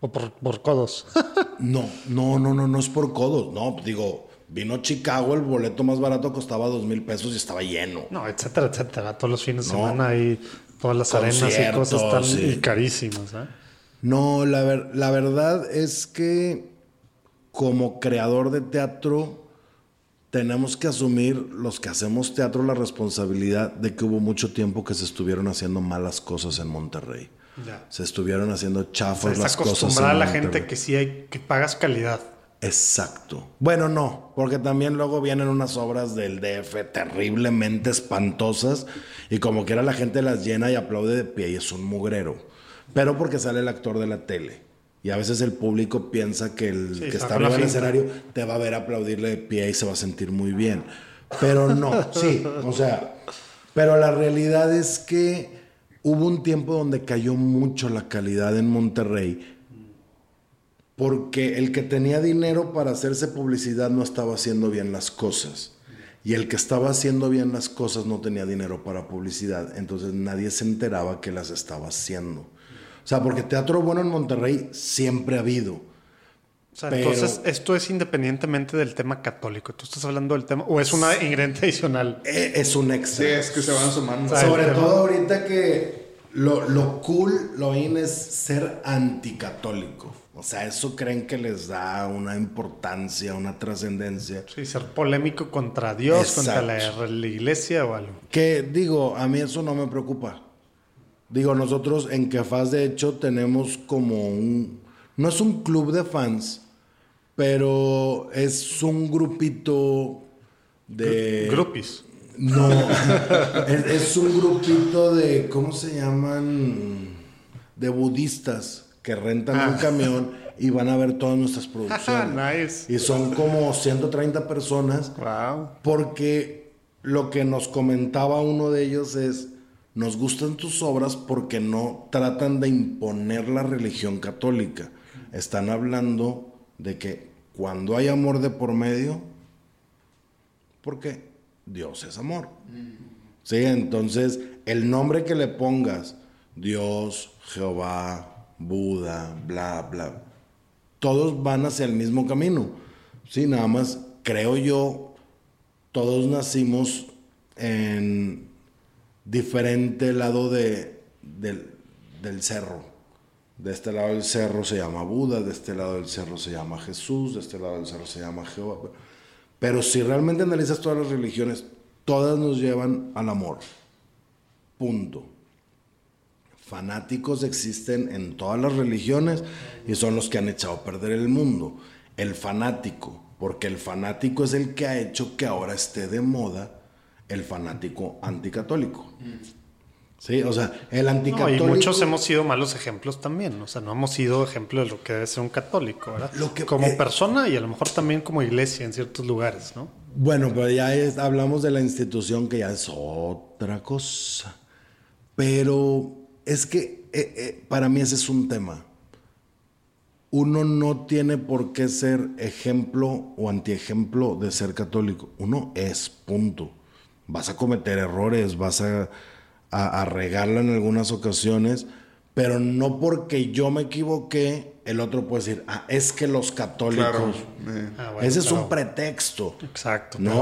O por, por codos. No, no, no, no, no es por codos. No, digo, vino Chicago, el boleto más barato costaba dos mil pesos y estaba lleno. no, etcétera, etcétera. Todos los fines de No. semana y todas las arenas y cosas están sí. y carísimas. ¿eh? No, la, ver- la verdad es que como creador de teatro tenemos que asumir los que hacemos teatro la responsabilidad de que hubo mucho tiempo que se estuvieron haciendo malas cosas en Monterrey. Ya. Se estuvieron haciendo O sea, chafas está las cosas. acostumbrada en la Monterrey. gente que sí hay, que pagas calidad. Exacto. Bueno, no, porque también luego vienen unas obras del DF terriblemente espantosas y como quiera la gente las llena y aplaude de pie y es un mugrero. Pero porque sale el actor de la tele. Y a veces el público piensa que el Sí, que está arriba del escenario te va a ver aplaudirle de pie y se va a sentir muy bien. Pero no, sí, o sea, pero la realidad es que hubo un tiempo donde cayó mucho la calidad en Monterrey porque el que tenía dinero para hacerse publicidad no estaba haciendo bien las cosas. Y el que estaba haciendo bien las cosas no tenía dinero para publicidad. Entonces nadie se enteraba que las estaba haciendo. O sea, porque teatro bueno en Monterrey siempre ha habido. O sea, Pero- entonces esto es independientemente del tema católico. Tú estás hablando del tema, o es una ingrediente adicional. Eh, Es un Sí, extra. es que se van sumando. sea, Sobre todo ahorita que lo, lo cool, lo in es ser anticatólico. O sea, eso creen que les da una importancia, una trascendencia. Sí, ser polémico contra Dios, contra la, iglesia o algo. Que digo, a mí eso no me preocupa. Digo, nosotros en Kefaz de hecho tenemos como un... No es un club de fans, pero es un grupito de... Grupis. No, es, es un grupito de, ¿cómo se llaman? De budistas que rentan un camión y van a ver todas nuestras producciones. Nice. Y son como 130 personas Wow. porque lo que nos comentaba uno de ellos es, nos gustan tus obras porque no tratan de imponer la religión católica. Están hablando de que cuando hay amor de por medio, porque Dios es amor. Sí, entonces el nombre que le pongas, Dios, Jehová, Buda, bla, bla, todos van hacia el mismo camino. Sí, nada más creo yo, todos nacimos en diferente lado de, del, del cerro. De este lado del cerro se llama Buda, de este lado del cerro se llama Jesús, de este lado del cerro se llama Jehová. Pero si realmente analizas todas las religiones, todas nos llevan al amor. Punto. Fanáticos existen en todas las religiones y son los que han echado a perder el mundo. El fanático, porque el fanático es el que ha hecho que ahora esté de moda el fanático anticatólico. Sí, o sea, el No, anticatólico. y muchos hemos sido malos ejemplos también. O sea, no hemos sido ejemplo de lo que debe ser un católico, ¿verdad? Lo que- como eh, persona y a lo mejor también como iglesia en ciertos lugares, ¿no? Bueno, pero ya es- hablamos de la institución que ya es otra cosa. Pero es que eh, eh, para mí ese es un tema. Uno no tiene por qué ser ejemplo o antiejemplo de ser católico. Uno es, punto. Vas a cometer errores, vas a, a, a regarla en algunas ocasiones, pero no porque yo me equivoqué, el otro puede decir, ah, es que los católicos. Claro. eh, Ah, bueno, Ese es pero- un pretexto. Exacto. No.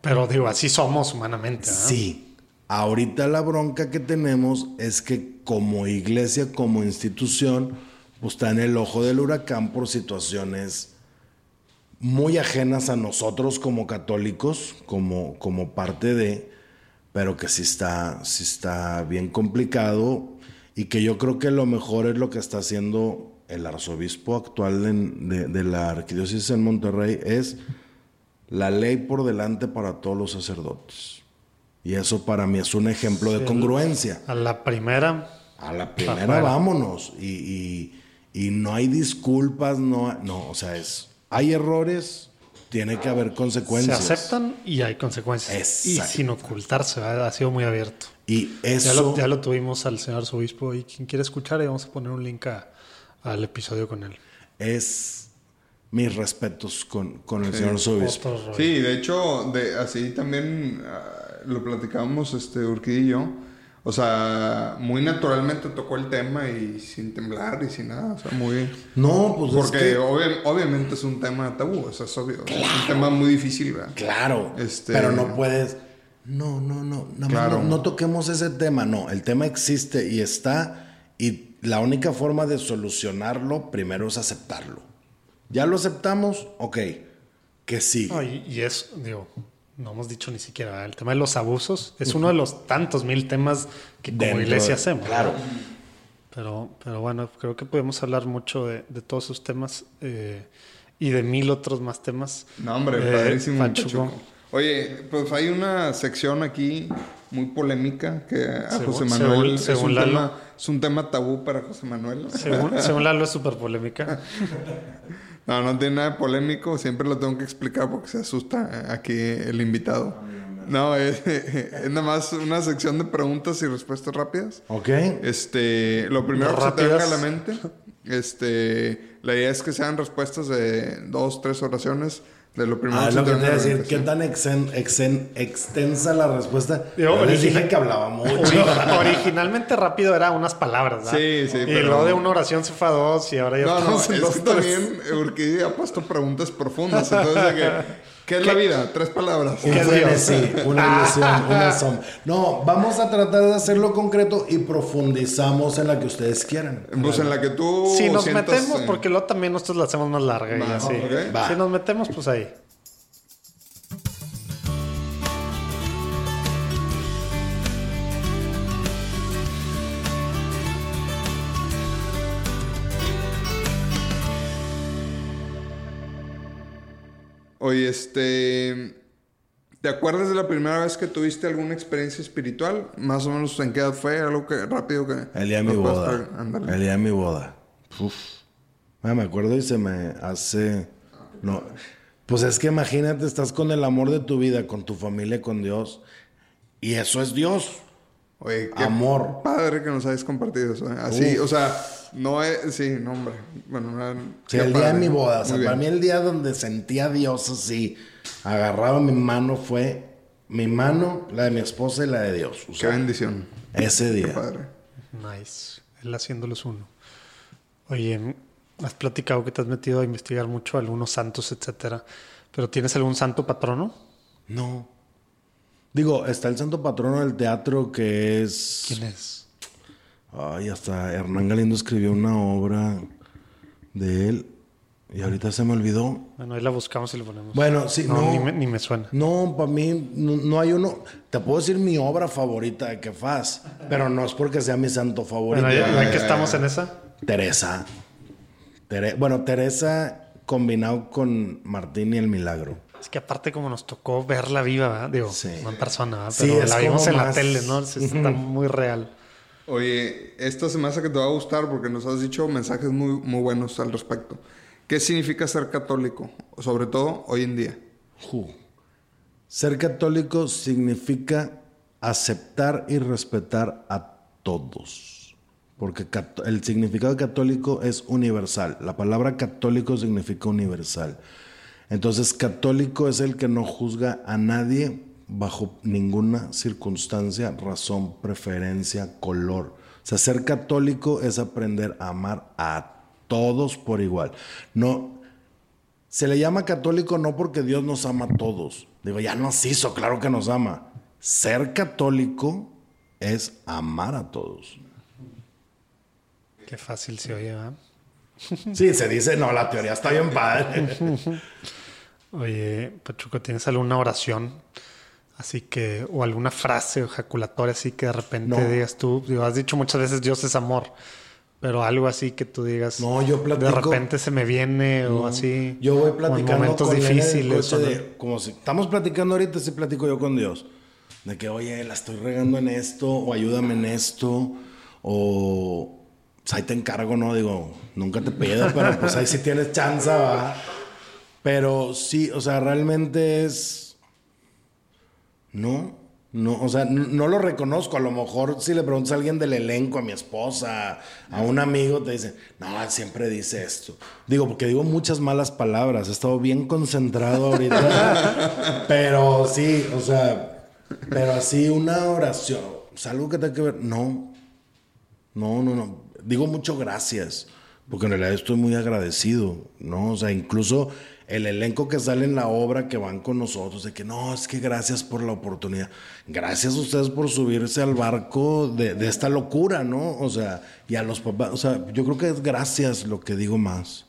Pero, pero digo, así somos humanamente. Sí. Ahorita la bronca que tenemos es que como iglesia, como institución, pues está en el ojo del huracán por situaciones muy ajenas a nosotros como católicos, como, como parte de, pero que sí está, sí está bien complicado y que yo creo que lo mejor es lo que está haciendo el arzobispo actual de, de- de la arquidiócesis en Monterrey, es la ley por delante para todos los sacerdotes. Y eso para mí es un ejemplo de congruencia. A la primera, A la primera Afuera. vámonos. Y, y- y no hay disculpas, no, no, o sea, es, hay errores, tiene que haber se consecuencias. aceptan y hay consecuencias. Y sin ocultarse, ¿verdad? ha sido muy abierto. Y Ya eso, lo, ya lo tuvimos al señor arzobispo y quien quiere escuchar, y vamos a poner un link a- al episodio con él. es mis respetos con, con el señor arzobispo. Sí, de hecho, de, así también ah, lo platicábamos este, Urquidi y yo. O sea, muy naturalmente tocó el tema y sin temblar y sin nada. O sea, muy... No, pues Porque es que, obvia- obviamente es un tema tabú, eso es obvio. Es un tema muy difícil, ¿verdad? claro, Este- pero no puedes, no, no, no, nada más Claro. no, no toquemos ese tema, no, el tema existe y está, y la única forma de solucionarlo primero es aceptarlo. Ya lo aceptamos, ok, que sí. No, y, y es, digo, no hemos dicho ni siquiera, ¿verdad? el tema de los abusos es uno de los tantos mil temas que como Dentro iglesia hacemos. Claro. Pero, pero bueno, creo que podemos hablar mucho de, de todos esos temas eh, y de mil otros más temas. No, hombre, Eh, padrísimo. Pachuco. Pachuco. Oye, pues hay una sección aquí muy polémica que a Según- José según- Manuel es, según un Lalo. tema, es un tema tabú para José Manuel. Según, según Lalo es súper polémica. No, no tiene nada de polémico, siempre lo tengo que explicar porque se asusta aquí el invitado. No, es, es nada más una sección de preguntas y respuestas rápidas. Ok. Este, lo primero que se te venga a la mente, este, la idea es que sean respuestas de dos, tres oraciones de lo primero Ah, que lo te que te iba a decir, qué tan exen- exen- extensa la respuesta. Yo les dije que hablaba mucho. Ori- originalmente rápido era unas palabras, ¿verdad? Sí, sí, Y pero- luego de una oración se fue a dos y ahora ya No, no, estamos en es dos, que tres. también Urquidi ha puesto preguntas profundas, entonces de que ¿Qué es la vida? Tres palabras. Un ¿Qué es frenesí, una ilusión, una sombra. No, vamos a tratar de hacerlo concreto y profundizamos en la que ustedes quieran. Pues en la que tú. Si nos sientas, metemos, eh, porque luego también nosotros la hacemos más larga y así. Si nos metemos, pues ahí. Oye, este. ¿Te acuerdas de la primera vez que tuviste alguna experiencia espiritual? Más o menos en qué edad fue, algo que rápido que. El día de mi boda. El día de mi boda. Uf. Ah, me acuerdo y se me hace. No. Pues es que imagínate, estás con el amor de tu vida, con tu familia, con Dios. Y eso es Dios. Oye, qué Amor. padre que nos hayas compartido eso. ¿eh? Así, Uf. o sea, no es. Sí, no, hombre. Bueno, no, Sí, el día de mi boda. O sea, para mí el día donde sentí a Dios así, agarraba mi mano, fue mi mano, la de mi esposa y la de Dios. O Qué bendición. ese Qué día. padre. Nice. Él haciéndolos uno. Oye, has platicado que te has metido a investigar mucho algunos santos, etcétera. Pero ¿tienes algún santo patrono? No. Digo, está el santo patrono del teatro que es. ¿Quién es? Ay, hasta Hernán Galindo escribió una obra de él y ahorita se me olvidó. Bueno, ahí la buscamos y lo ponemos. Bueno, sí, no, no. Ni, me, ni me suena. No, para mí no, no hay uno. Te puedo decir mi obra favorita de que faz, pero no es porque sea mi santo favorito. Bueno, que estamos en esa. Teresa. Tere- bueno, Teresa combinado con Martín y el Milagro. Es que aparte como nos tocó verla viva, ¿verdad? Digo, Sí. no en persona, ¿verdad? Sí, pero es la vimos en la tele, ¿no? Sí, Está muy real. Oye, esta se me hace que te va a gustar porque nos has dicho mensajes muy, muy buenos al respecto. ¿Qué significa ser católico? Sobre todo hoy en día. Ser católico significa aceptar y respetar a todos. Porque el significado católico es universal. La palabra católico significa universal. Entonces, católico es el que no juzga a nadie bajo ninguna circunstancia, razón, preferencia, color. O sea, ser católico es aprender a amar a todos por igual. No, se le llama católico no porque Dios nos ama a todos. Digo, ya nos hizo, claro que nos ama. Ser católico es amar a todos. Qué fácil se oye, ¿verdad? Sí, se dice, no, la teoría está bien padre. Oye, Pachuco, ¿tienes alguna oración? Así que, o alguna frase ejaculatoria así que de repente No. digas tú, digo, has dicho muchas veces Dios es amor, pero algo así que tú digas, No, yo platico- de repente se me viene o así. Yo voy o en platicando momentos con él en el difíciles. coche o no. de- como si estamos platicando ahorita, sí platico yo con Dios. De que, oye, la estoy regando en esto, o ayúdame en esto, o pues ahí te encargo, ¿no? Digo, nunca te pido, pero pues ahí sí tienes chance, ¿va? Pero sí, o sea, realmente es. No, no, o sea, no lo reconozco. A lo mejor si le preguntas a alguien del elenco, a mi esposa, a un amigo, te dice, no, siempre dice esto. Digo, porque digo muchas malas palabras. He estado bien concentrado ahorita. pero sí, o sea, pero así una oración, o sea, algo que tenga que ver, no. No, no, no. Digo mucho gracias, porque en realidad estoy muy agradecido, ¿no? O sea, incluso el elenco que sale en la obra que van con nosotros, de que no, es que gracias por la oportunidad. Gracias a ustedes por subirse al barco de, de esta locura, ¿no? O sea, y a los papás, o sea, yo creo que es gracias lo que digo más.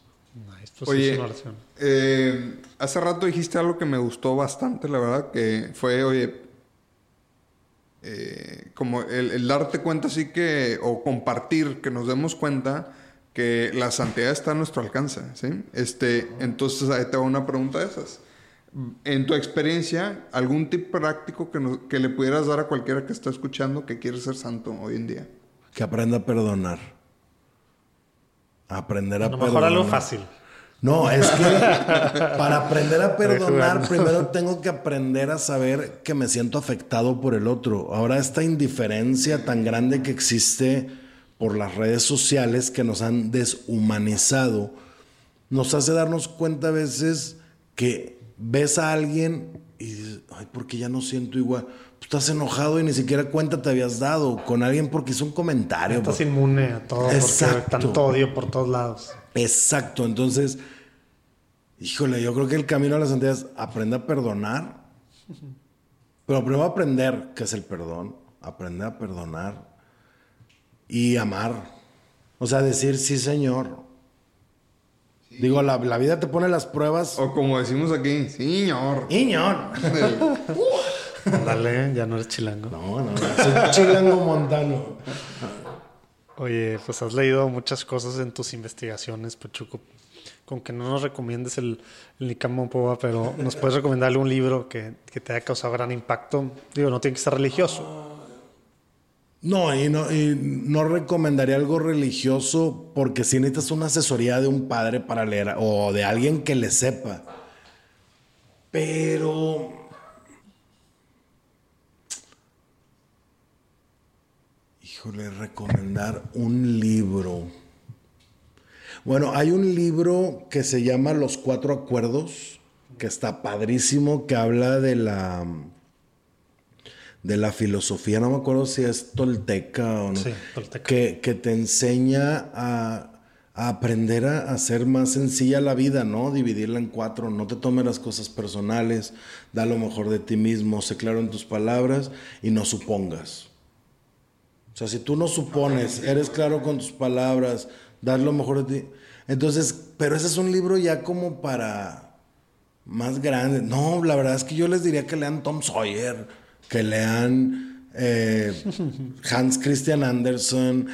Oye, es una oración. eh, hace rato dijiste algo que me gustó bastante, la verdad, que fue, oye, eh, como el, el darte cuenta así que, o compartir, que nos demos cuenta que la santidad está a nuestro alcance, ¿sí? Este, entonces ahí te va una pregunta de esas. En tu experiencia, ¿algún tip práctico que, nos- que le pudieras dar a cualquiera que está escuchando que quiere ser santo hoy en día? Que aprenda a perdonar. Aprender a, A lo mejor perdonar. algo fácil. No, es que para aprender a perdonar, primero tengo que aprender a saber que me siento afectado por el otro. Ahora esta indiferencia tan grande que existe por las redes sociales que nos han deshumanizado, nos hace darnos cuenta a veces que ves a alguien y dices, ay, ¿por qué ya no siento igual? Pues estás enojado y ni siquiera cuenta te habías dado con alguien porque hizo un comentario. Estás por- inmune a todo Exacto. porque tanto odio por todos lados. Exacto, entonces Híjole, yo creo que el camino a la santidad es aprende a perdonar. Pero primero aprender qué es el perdón, aprender a perdonar y amar. O sea, decir sí, Señor. Digo, la, la vida te pone las pruebas. O como decimos aquí, señor. Señor. Dale, ya no eres chilango. No, no, no, soy chilango montano. Oye, pues has leído muchas cosas en tus investigaciones, Pachuco. Con que no nos recomiendes el, el Nicamo Poba, pero nos puedes recomendarle un libro que, que te haya causado gran impacto. Digo, no tiene que ser religioso. No, y no, no recomendaría algo religioso porque si necesitas una asesoría de un padre para leer o de alguien que le sepa. Pero. Híjole, recomendar un libro. Bueno, hay un libro que se llama Los Cuatro Acuerdos, que está padrísimo, que habla de la de la filosofía, no me acuerdo si es tolteca o no, Sí, tolteca. Que, que te enseña a, a aprender a hacer más sencilla la vida, ¿no? Dividirla en cuatro, no te tomes las cosas personales, da lo mejor de ti mismo, sé claro en tus palabras y no supongas. O sea, si tú no supones, eres claro con tus palabras, das lo mejor de ti. Entonces, pero ese es un libro ya como para más grande. No, la verdad es que yo les diría que lean Tom Sawyer, que lean eh, Hans Christian Andersen.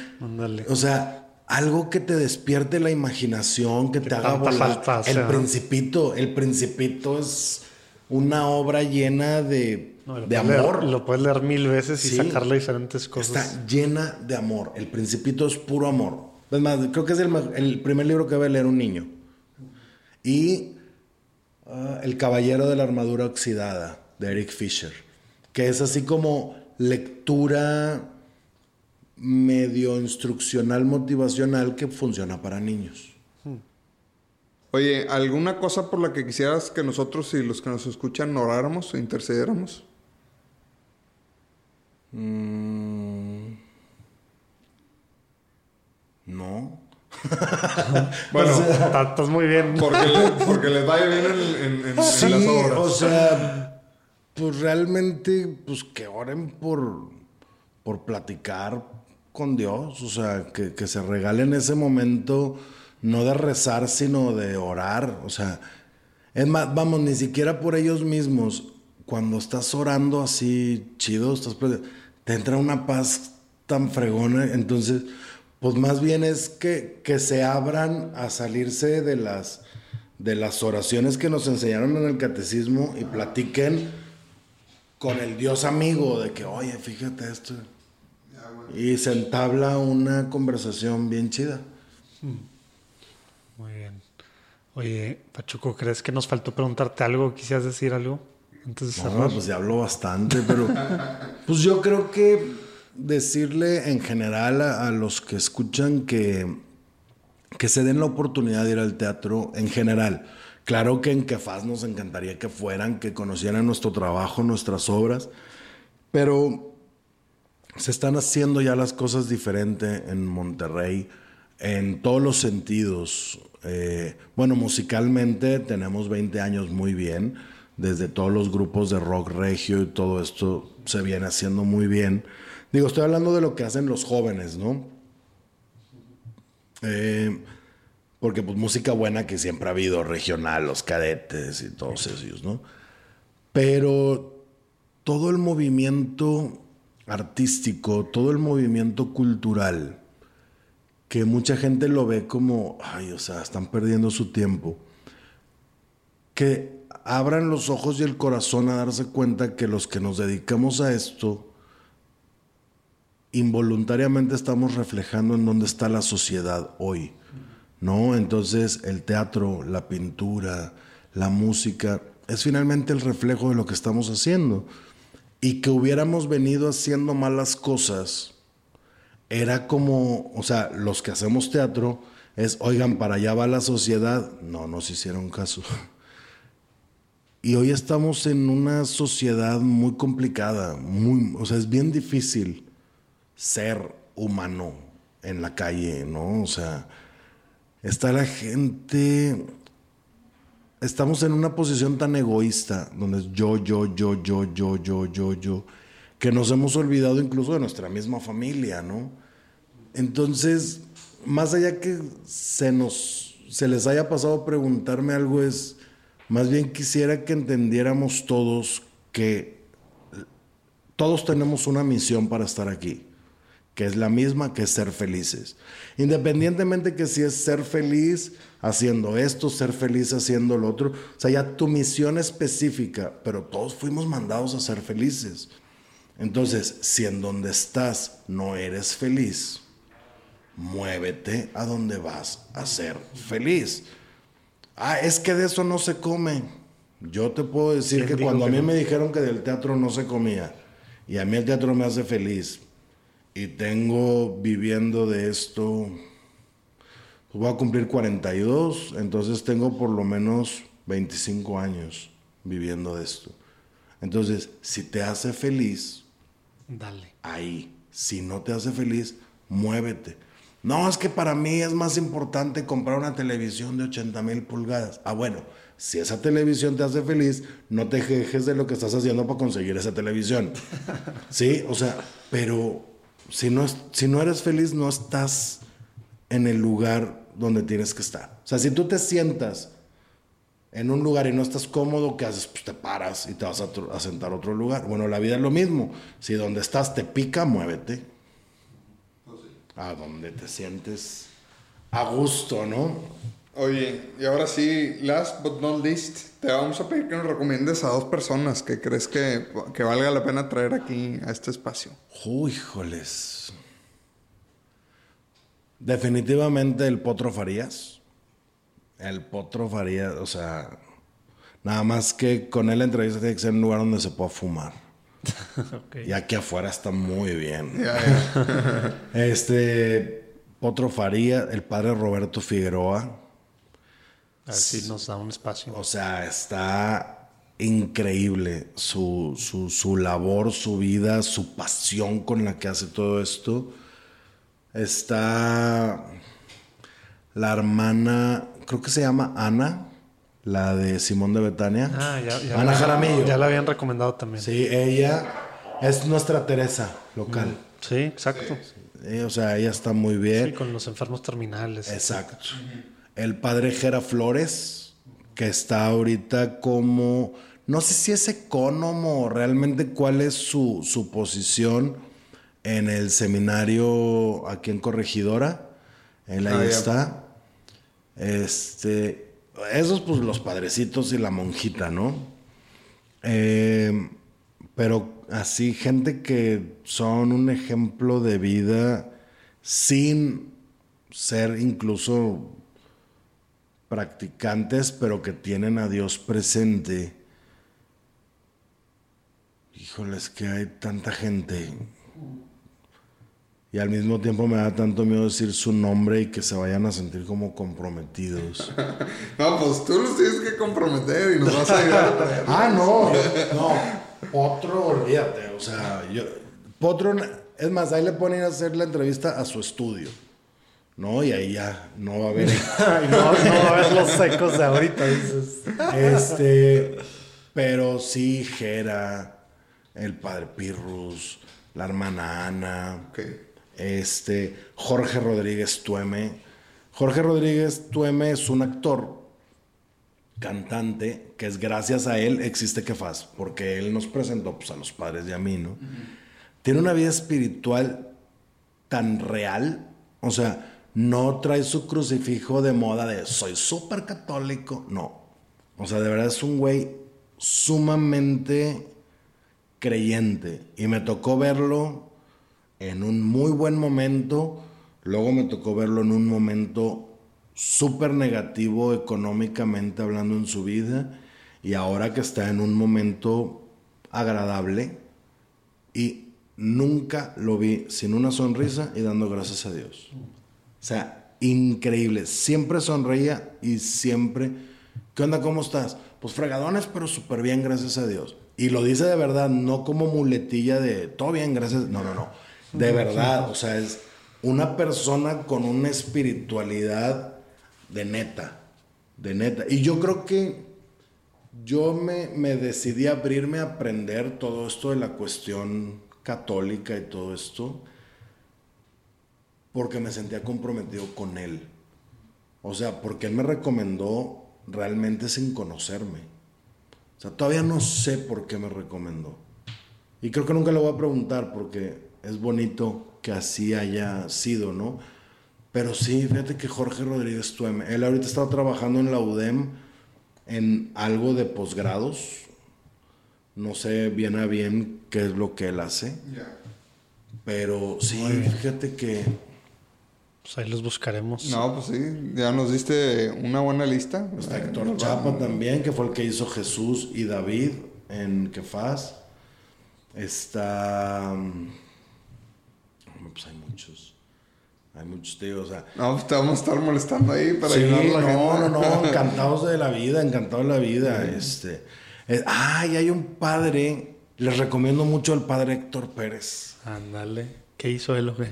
O sea, algo que te despierte la imaginación, que te haga volar. falta el. Principito, el Principito es una obra llena de, No, lo de puedes leer- amor. lo puedes leer mil veces y Sí. sacarle diferentes cosas. Está llena de amor. El Principito es puro amor. Es más, creo que es el, me- el primer libro que a leer un niño. Y ah, El Caballero de la Armadura Oxidada, de Eric Fisher. Que es así como lectura medio instruccional, motivacional que funciona para niños. Oye, ¿alguna cosa por la que quisieras que nosotros y los que nos escuchan oráramos o intercediéramos? Mm, no. Bueno, Está- Estás muy bien. porque, le- porque les vaya bien en, en- en- en Sí, las obras. o sea, pues realmente, pues que oren por, por platicar con Dios, o sea, que, que se regalen ese momento, no de rezar, sino de orar, o sea, es más, vamos, ni siquiera por ellos mismos, cuando estás orando así chido, estás te entra una paz tan fregona, entonces, pues más bien es que, que se abran a salirse de las, de las oraciones que nos enseñaron en el catecismo y platiquen con el Dios amigo de que, oye, fíjate esto. Y se entabla una conversación bien chida. Muy bien. Oye, Pachuco, ¿crees que nos faltó preguntarte algo? ¿Quisieras decir algo antes de No, cerrar? pues ya hablo bastante, pero pues yo creo que decirle en general a, a los que escuchan que, que se den la oportunidad de ir al teatro en general. Claro que en Kefaz nos encantaría que fueran, que conocieran nuestro trabajo, nuestras obras, pero se están haciendo ya las cosas diferente en Monterrey en todos los sentidos. Eh, bueno, musicalmente tenemos 20 años muy bien, desde todos los grupos de rock regio y todo esto se viene haciendo muy bien. Digo, estoy hablando de lo que hacen los jóvenes, ¿no? Eh, porque pues música buena que siempre ha habido, regional, los cadetes y todos ellos, ¿no? Pero todo el movimiento artístico, todo el movimiento cultural, que mucha gente lo ve como, ay, o sea, están perdiendo su tiempo, que abran los ojos y el corazón a darse cuenta que los que nos dedicamos a esto, involuntariamente estamos reflejando en dónde está la sociedad hoy, ¿no? Entonces el teatro, la pintura, la música, es finalmente el reflejo de lo que estamos haciendo. Y que hubiéramos venido haciendo malas cosas, era como, o sea, los que hacemos teatro, es, oigan, para allá va la sociedad. No, nos hicieron caso. Y hoy estamos en una sociedad muy complicada, muy, o sea, es bien difícil ser humano en la calle, ¿no? O sea, está la gente estamos en una posición tan egoísta, donde es yo, yo, yo, yo, yo, yo, yo, yo, que nos hemos olvidado incluso de nuestra misma familia, ¿no? Entonces, más allá que se nos, se les haya pasado preguntarme algo, es, más bien quisiera que entendiéramos todos que todos tenemos una misión para estar aquí, que es la misma que es ser felices. Independientemente que si es ser feliz haciendo esto, ser feliz haciendo lo otro, o sea, ya tu misión específica, pero todos fuimos mandados a ser felices. Entonces, si en donde estás no eres feliz, muévete a donde vas a ser feliz. Ah, es que de eso no se come. Yo te puedo decir ¿Quién que cuando a que mí no? me dijeron que del teatro no se comía, y a mí el teatro me hace feliz, y tengo viviendo de esto, pues voy a cumplir 42, entonces tengo por lo menos 25 años viviendo de esto. Entonces, si te hace feliz, Dale. ahí. Si no te hace feliz, muévete. No, es que para mí es más importante comprar una televisión de 80 mil pulgadas. Ah, bueno, si esa televisión te hace feliz, no te quejes de lo que estás haciendo para conseguir esa televisión. Sí, o sea, pero si no, si no eres feliz, no estás en el lugar donde tienes que estar. O sea, si tú te sientas en un lugar y no estás cómodo, ¿qué haces? Pues te paras y te vas a, a sentar a otro lugar. Bueno, la vida es lo mismo. Si donde estás te pica, muévete. A donde te sientes a gusto, ¿no? Oye, y ahora sí, last but not least, te vamos a pedir que nos recomiendes a dos personas que crees que, que valga la pena traer aquí a este espacio. Uy, híjoles. Definitivamente el Potro Farías. El Potro Farías, o sea, nada más que con él la entrevista tiene que ser en un lugar donde se pueda fumar. Y aquí afuera está muy bien. Este, Potro Faría, el padre Roberto Figueroa. A ver si nos da un espacio. O sea, está increíble su, su, su labor, su vida, su pasión con la que hace todo esto. Está la hermana, creo que se llama Ana, la de Simón de Betania. Ah, ya, ya, Ana la- Jaramillo. ya la habían recomendado también. Sí, Sí, ella es nuestra Teresa local. exacto. Eh, o sea, ella está muy bien. Sí, con los enfermos terminales. Exacto. El padre Jera Flores, que está ahorita como, no sé si es economo o realmente cuál es su, su posición en el seminario aquí en Corregidora. Él ahí Ah, está. Este, esos pues los padrecitos y la monjita, ¿no? Eh, pero así, gente que son un ejemplo de vida sin ser incluso practicantes, pero que tienen a Dios presente. Híjoles, que hay tanta gente. Y al mismo tiempo me da tanto miedo decir su nombre y que se vayan a sentir como comprometidos. No, pues tú los tienes que comprometer y nos vas a ayudar. Ah, no, no. Potro, olvídate. O sea, yo. Potro, es más, ahí le ponen a hacer la entrevista a su estudio. ¿No? Y ahí ya no va a haber. No, no va a ver los secos de ahorita, dices. este. Pero sí, Jera, el padre Pirrus, la hermana Ana. Este, Jorge Rodríguez Tueme. Jorge Rodríguez Tueme es un actor, cantante, que es gracias a él existe Kefaz, porque él nos presentó pues, a los padres y a mí, ¿no? Tiene una vida espiritual tan real, o sea, no trae su crucifijo de moda de soy súper católico, no. O sea, de verdad es un güey sumamente creyente. Y me tocó verlo en un muy buen momento. Luego me tocó verlo en un momento súper negativo económicamente hablando en su vida. Y ahora que está en un momento agradable. Y nunca lo vi sin una sonrisa y dando gracias a Dios. O sea, increíble. Siempre sonreía y siempre... ¿Qué onda? ¿Cómo estás? Pues fregadones, pero súper bien, gracias a Dios. Y lo dice de verdad, no como muletilla de todo bien, gracias. No, no, no. De verdad, o sea, es una persona con una espiritualidad de neta. De neta. Y yo creo que yo me, me decidí a abrirme a aprender todo esto de la cuestión católica y todo esto porque me sentía comprometido con él. O sea, porque él me recomendó realmente sin conocerme. O sea, todavía no sé por qué me recomendó. Y creo que nunca le voy a preguntar porque es bonito que así haya sido, ¿no? Pero sí, fíjate que Jorge Rodríguez Tueme, él ahorita está trabajando en la UDEM en algo de posgrados. No sé bien a bien qué es lo que él hace. Pero sí, fíjate que Pues ahí los buscaremos. No, pues sí, ya nos diste una buena lista. Está Eh, Héctor Chapa también, que fue el que hizo Jesús y David en Kefaz. Está. mm, hombre, Pues hay muchos. Hay muchos, tío. O sea. No, pues te vamos a estar molestando ahí para sí, llenar la no, agenda. no, no, encantados de la vida, encantados de la vida. Este. eh, ay, hay un padre. Les recomiendo mucho al padre Héctor Pérez. Ándale. ¿Qué hizo él o qué?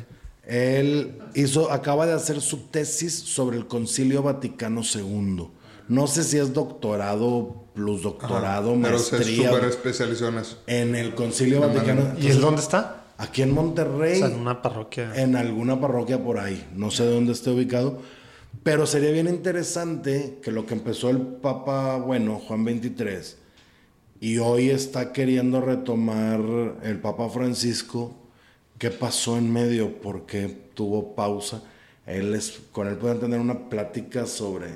Él hizo, acaba de hacer su tesis sobre el Concilio Vaticano II. No sé si es doctorado, plus doctorado, Pero se maestría súper especializó en eso. en el Concilio Vaticano. ¿Y Entonces, él dónde está? Aquí en Monterrey, O sea, en una parroquia. en alguna parroquia por ahí. No sé dónde esté ubicado. Pero sería bien interesante que lo que empezó el Papa, bueno, Juan 23, y hoy está queriendo retomar el Papa Francisco, ¿qué pasó en medio? ¿Por qué tuvo pausa? Él es, con él pueden tener una plática sobre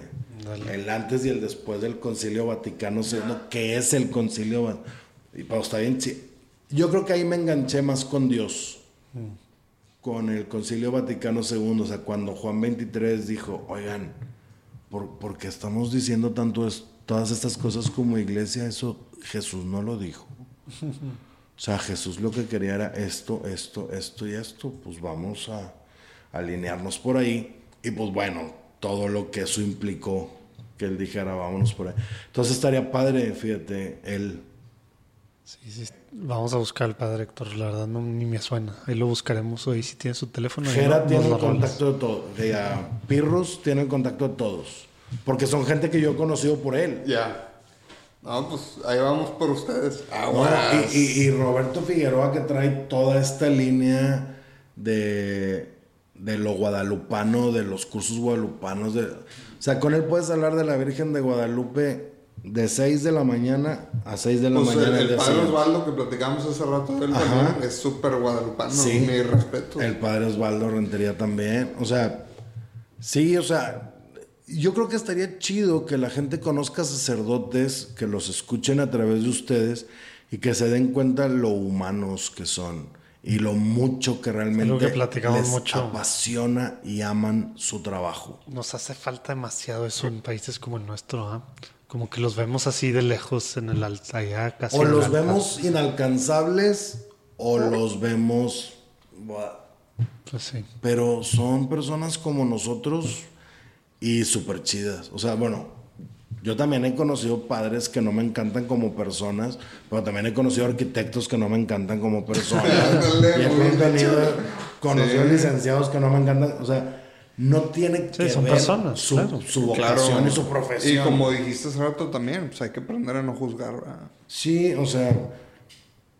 el antes y el después del Concilio Vaticano II, que es el Concilio y pero está bien, sí. Yo creo que ahí me enganché más con Dios con el Concilio Vaticano II, o sea, cuando Juan 23 dijo, oigan, ¿por, por qué estamos diciendo tanto es- todas estas cosas como iglesia? Eso Jesús no lo dijo. O sea, Jesús lo que quería era esto, esto, esto y esto, pues vamos a alinearnos por ahí. Y pues bueno, todo lo que eso implicó, que él dijera, vámonos por ahí. Entonces estaría padre, fíjate, él Sí, sí. Vamos a buscar al padre Héctor. La verdad no, ni me suena. Ahí lo buscaremos hoy si tiene su teléfono. Jera no- tiene el contacto de todos. Ya, Pirrus tiene el contacto de todos. Porque son gente que yo he conocido por él. Ya. No, pues ahí vamos por ustedes. ¿no? Aguas. Y, y- y Roberto Figueroa que trae toda esta línea de, de lo guadalupano, de los cursos guadalupanos. De, o sea, con él puedes hablar de la Virgen de Guadalupe de 6 de la mañana a 6 de la Pues mañana. el padre. Osvaldo que platicamos hace rato también es súper guadalupano. Sí. Mi respeto. El padre Osvaldo Rentería también. O sea, sí, o sea, yo creo que estaría chido que la gente conozca sacerdotes, que los escuchen a través de ustedes y que se den cuenta lo humanos que son y lo mucho que realmente Algo que platicamos les mucho. apasiona y aman su trabajo. Nos hace falta demasiado eso en países como el nuestro. ¿ah? Como que los vemos así de lejos en el alta, allá casi. O los vemos inalcanzables o los vemos... Pues sí. pero son personas como nosotros y súper chidas. O sea, bueno, yo también he conocido padres que no me encantan como personas, pero también he conocido arquitectos que no me encantan como personas. Y he dicho. conocido Sí. licenciados que no me encantan. O sea, no tiene Sí, que son ver personas, su, claro. su vocación y su profesión. Y como dijiste hace rato también, pues hay que aprender a no juzgar. ¿verdad? Sí, o sea,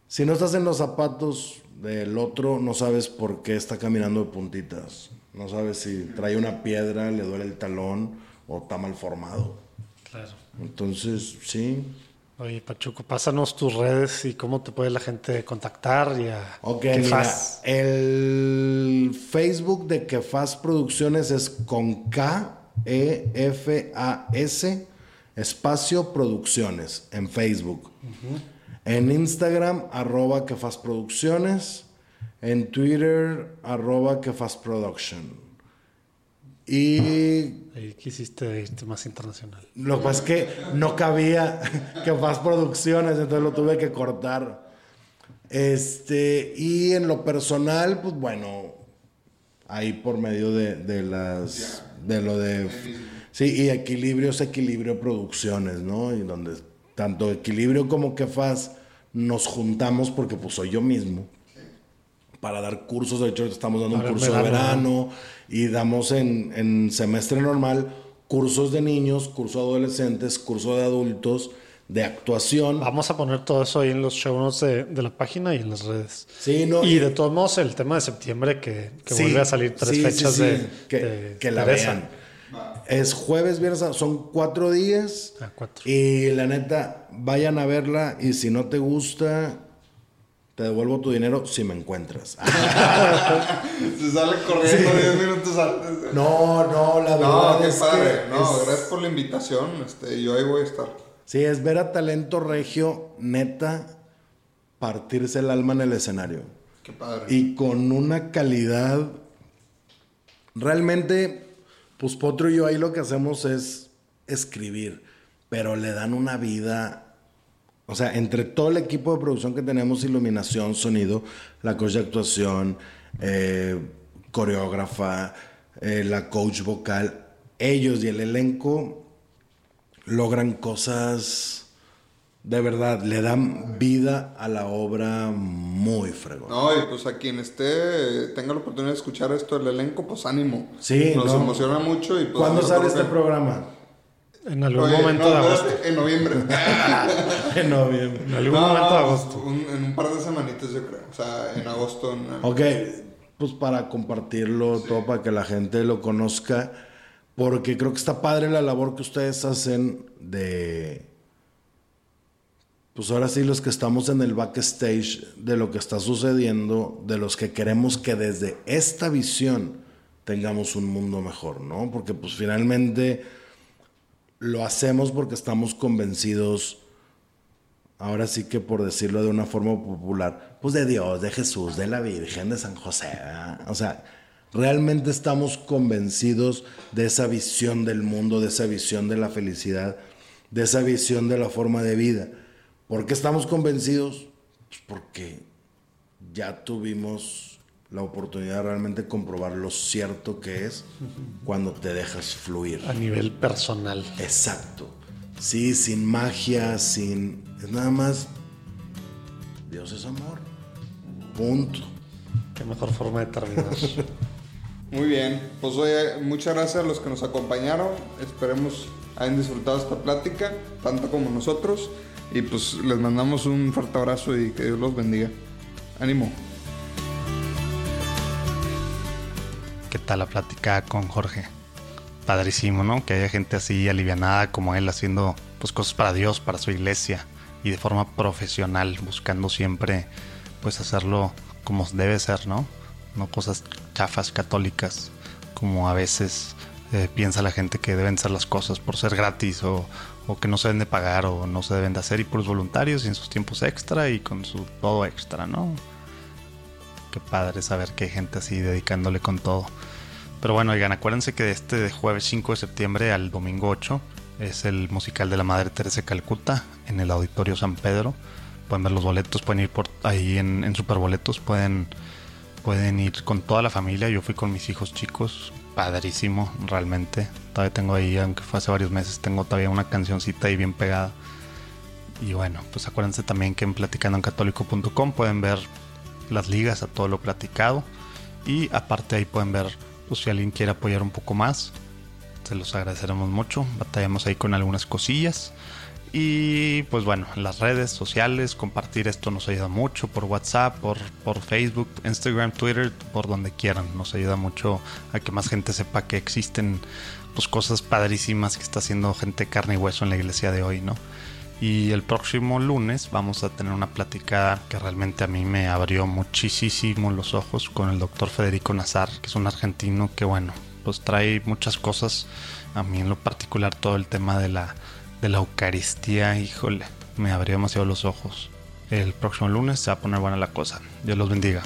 si no estás en los zapatos del otro, no sabes por qué está caminando de puntitas. No sabes si trae una piedra, le duele el talón o está mal formado. Claro. Entonces, sí. Oye, Pachuco, pásanos tus redes y cómo te puede la gente contactar y a Ok, mira, el Facebook de Kefas Producciones es con K, E, F, A, S, espacio Producciones en Facebook. En Instagram, arroba Kefas Producciones. En Twitter, arroba Kefas Production. Y Ahí quisiste irte más internacional. lo que pasa es que no cabía más producciones, entonces lo tuve que cortar. Este, y en lo personal, pues bueno, ahí por medio de, de las, de lo de, sí, y equilibrio es equilibrio producciones, ¿no? Y donde tanto equilibrio como que faz nos juntamos porque pues soy yo mismo para dar cursos. De hecho, estamos dando un curso de verano, verano y damos en, en semestre normal cursos de niños, curso de adolescentes, curso de adultos, de actuación. Vamos a poner todo eso ahí en los show notes de, de la página y en las redes. Sí, no, y de todos modos, el tema de septiembre que, que Sí, vuelve a salir tres sí, fechas de, que, de que la vean. Es jueves, viernes, son cuatro días. Ah, cuatro. Y la neta, vayan a verla y si no te gusta, te devuelvo tu dinero si me encuentras. Se sale corriendo 10 minutos antes. No, no, la verdad No, qué es padre. que No, es- gracias por la invitación. Este, yo ahí voy a estar. Sí, es ver a talento regio, neta, partirse el alma en el escenario. Qué padre. Y con una calidad. Realmente, pues Potro y yo ahí lo que hacemos es escribir, pero le dan una vida. O sea, entre todo el equipo de producción que tenemos, iluminación, sonido, la coach de actuación, eh, coreógrafa, eh, la coach vocal, ellos y el elenco logran cosas de verdad, le dan vida a la obra muy fregón. No, y pues a quien esté, tenga la oportunidad de escuchar esto del elenco, pues ánimo. Sí, Nos no. emociona mucho y pues... ¿Cuándo sale este que- programa? En algún Oye, momento no, de agosto. En noviembre. en noviembre. En algún No, momento de no, agosto. un- en un par de semanitas yo creo. O sea, en agosto. en- Ok, pues para compartirlo todo, para que la gente lo conozca, porque creo que está padre la labor que ustedes hacen de... Pues ahora sí, los que estamos en el backstage de lo que está sucediendo, de los que queremos que desde esta visión tengamos un mundo mejor, ¿no? Porque pues finalmente lo hacemos porque estamos convencidos ahora sí que por decirlo de una forma popular, pues de Dios, de Jesús, de la Virgen, de San José. O sea, realmente estamos convencidos de esa visión del mundo, de esa visión de la felicidad, de esa visión de la forma de vida. ¿Por qué estamos convencidos? Pues porque ya tuvimos la oportunidad de realmente comprobar lo cierto que es cuando te dejas fluir. A nivel personal. Exacto. Sí, sin magia, sin... Es nada más... Dios es amor. Punto. Qué mejor forma de terminar. Muy bien. Pues oye, muchas gracias a los que nos acompañaron. Esperemos hayan disfrutado esta plática, tanto como nosotros. Y pues les mandamos un fuerte abrazo y que Dios los bendiga. Ánimo. ¿Qué tal la plática con Jorge? Padrísimo, ¿no? Que haya gente así alivianada como él haciendo pues cosas para Dios, para su iglesia y de forma profesional, buscando siempre pues hacerlo como debe ser, ¿no? No cosas chafas católicas como a veces eh, piensa la gente que deben ser las cosas por ser gratis o, o que no se deben de pagar o no se deben de hacer y por los voluntarios y en sus tiempos extra y con su todo extra, ¿no? Qué padre saber que hay gente así dedicándole con todo. Pero bueno, oigan, acuérdense que este de jueves 5 de septiembre al domingo 8 es el musical de la Madre Teresa de Calcuta en el Auditorio San Pedro. Pueden ver los boletos, pueden ir por ahí en, en Superboletos, pueden, pueden ir con toda la familia. Yo fui con mis hijos chicos, padrísimo, realmente. Todavía tengo ahí, aunque fue hace varios meses, tengo todavía una cancioncita ahí bien pegada. Y bueno, pues acuérdense también que en platicandoencatólico.com pueden ver las ligas a todo lo platicado. Y aparte ahí pueden ver, pues si alguien quiere apoyar un poco más, se los agradeceremos mucho. Batallamos ahí con algunas cosillas. Y pues bueno, en las redes sociales, compartir esto nos ayuda mucho por WhatsApp, por, por Facebook, Instagram, Twitter, por donde quieran. Nos ayuda mucho a que más gente sepa que existen pues, cosas padrísimas que está haciendo gente carne y hueso en la iglesia de hoy, ¿no? Y el próximo lunes vamos a tener una plática que realmente a mí me abrió muchísimo los ojos con el doctor Federico Nazar, que es un argentino que bueno, pues trae muchas cosas. A mí en lo particular todo el tema de la, de la Eucaristía, híjole, me abrió demasiado los ojos. El próximo lunes se va a poner buena la cosa. Dios los bendiga.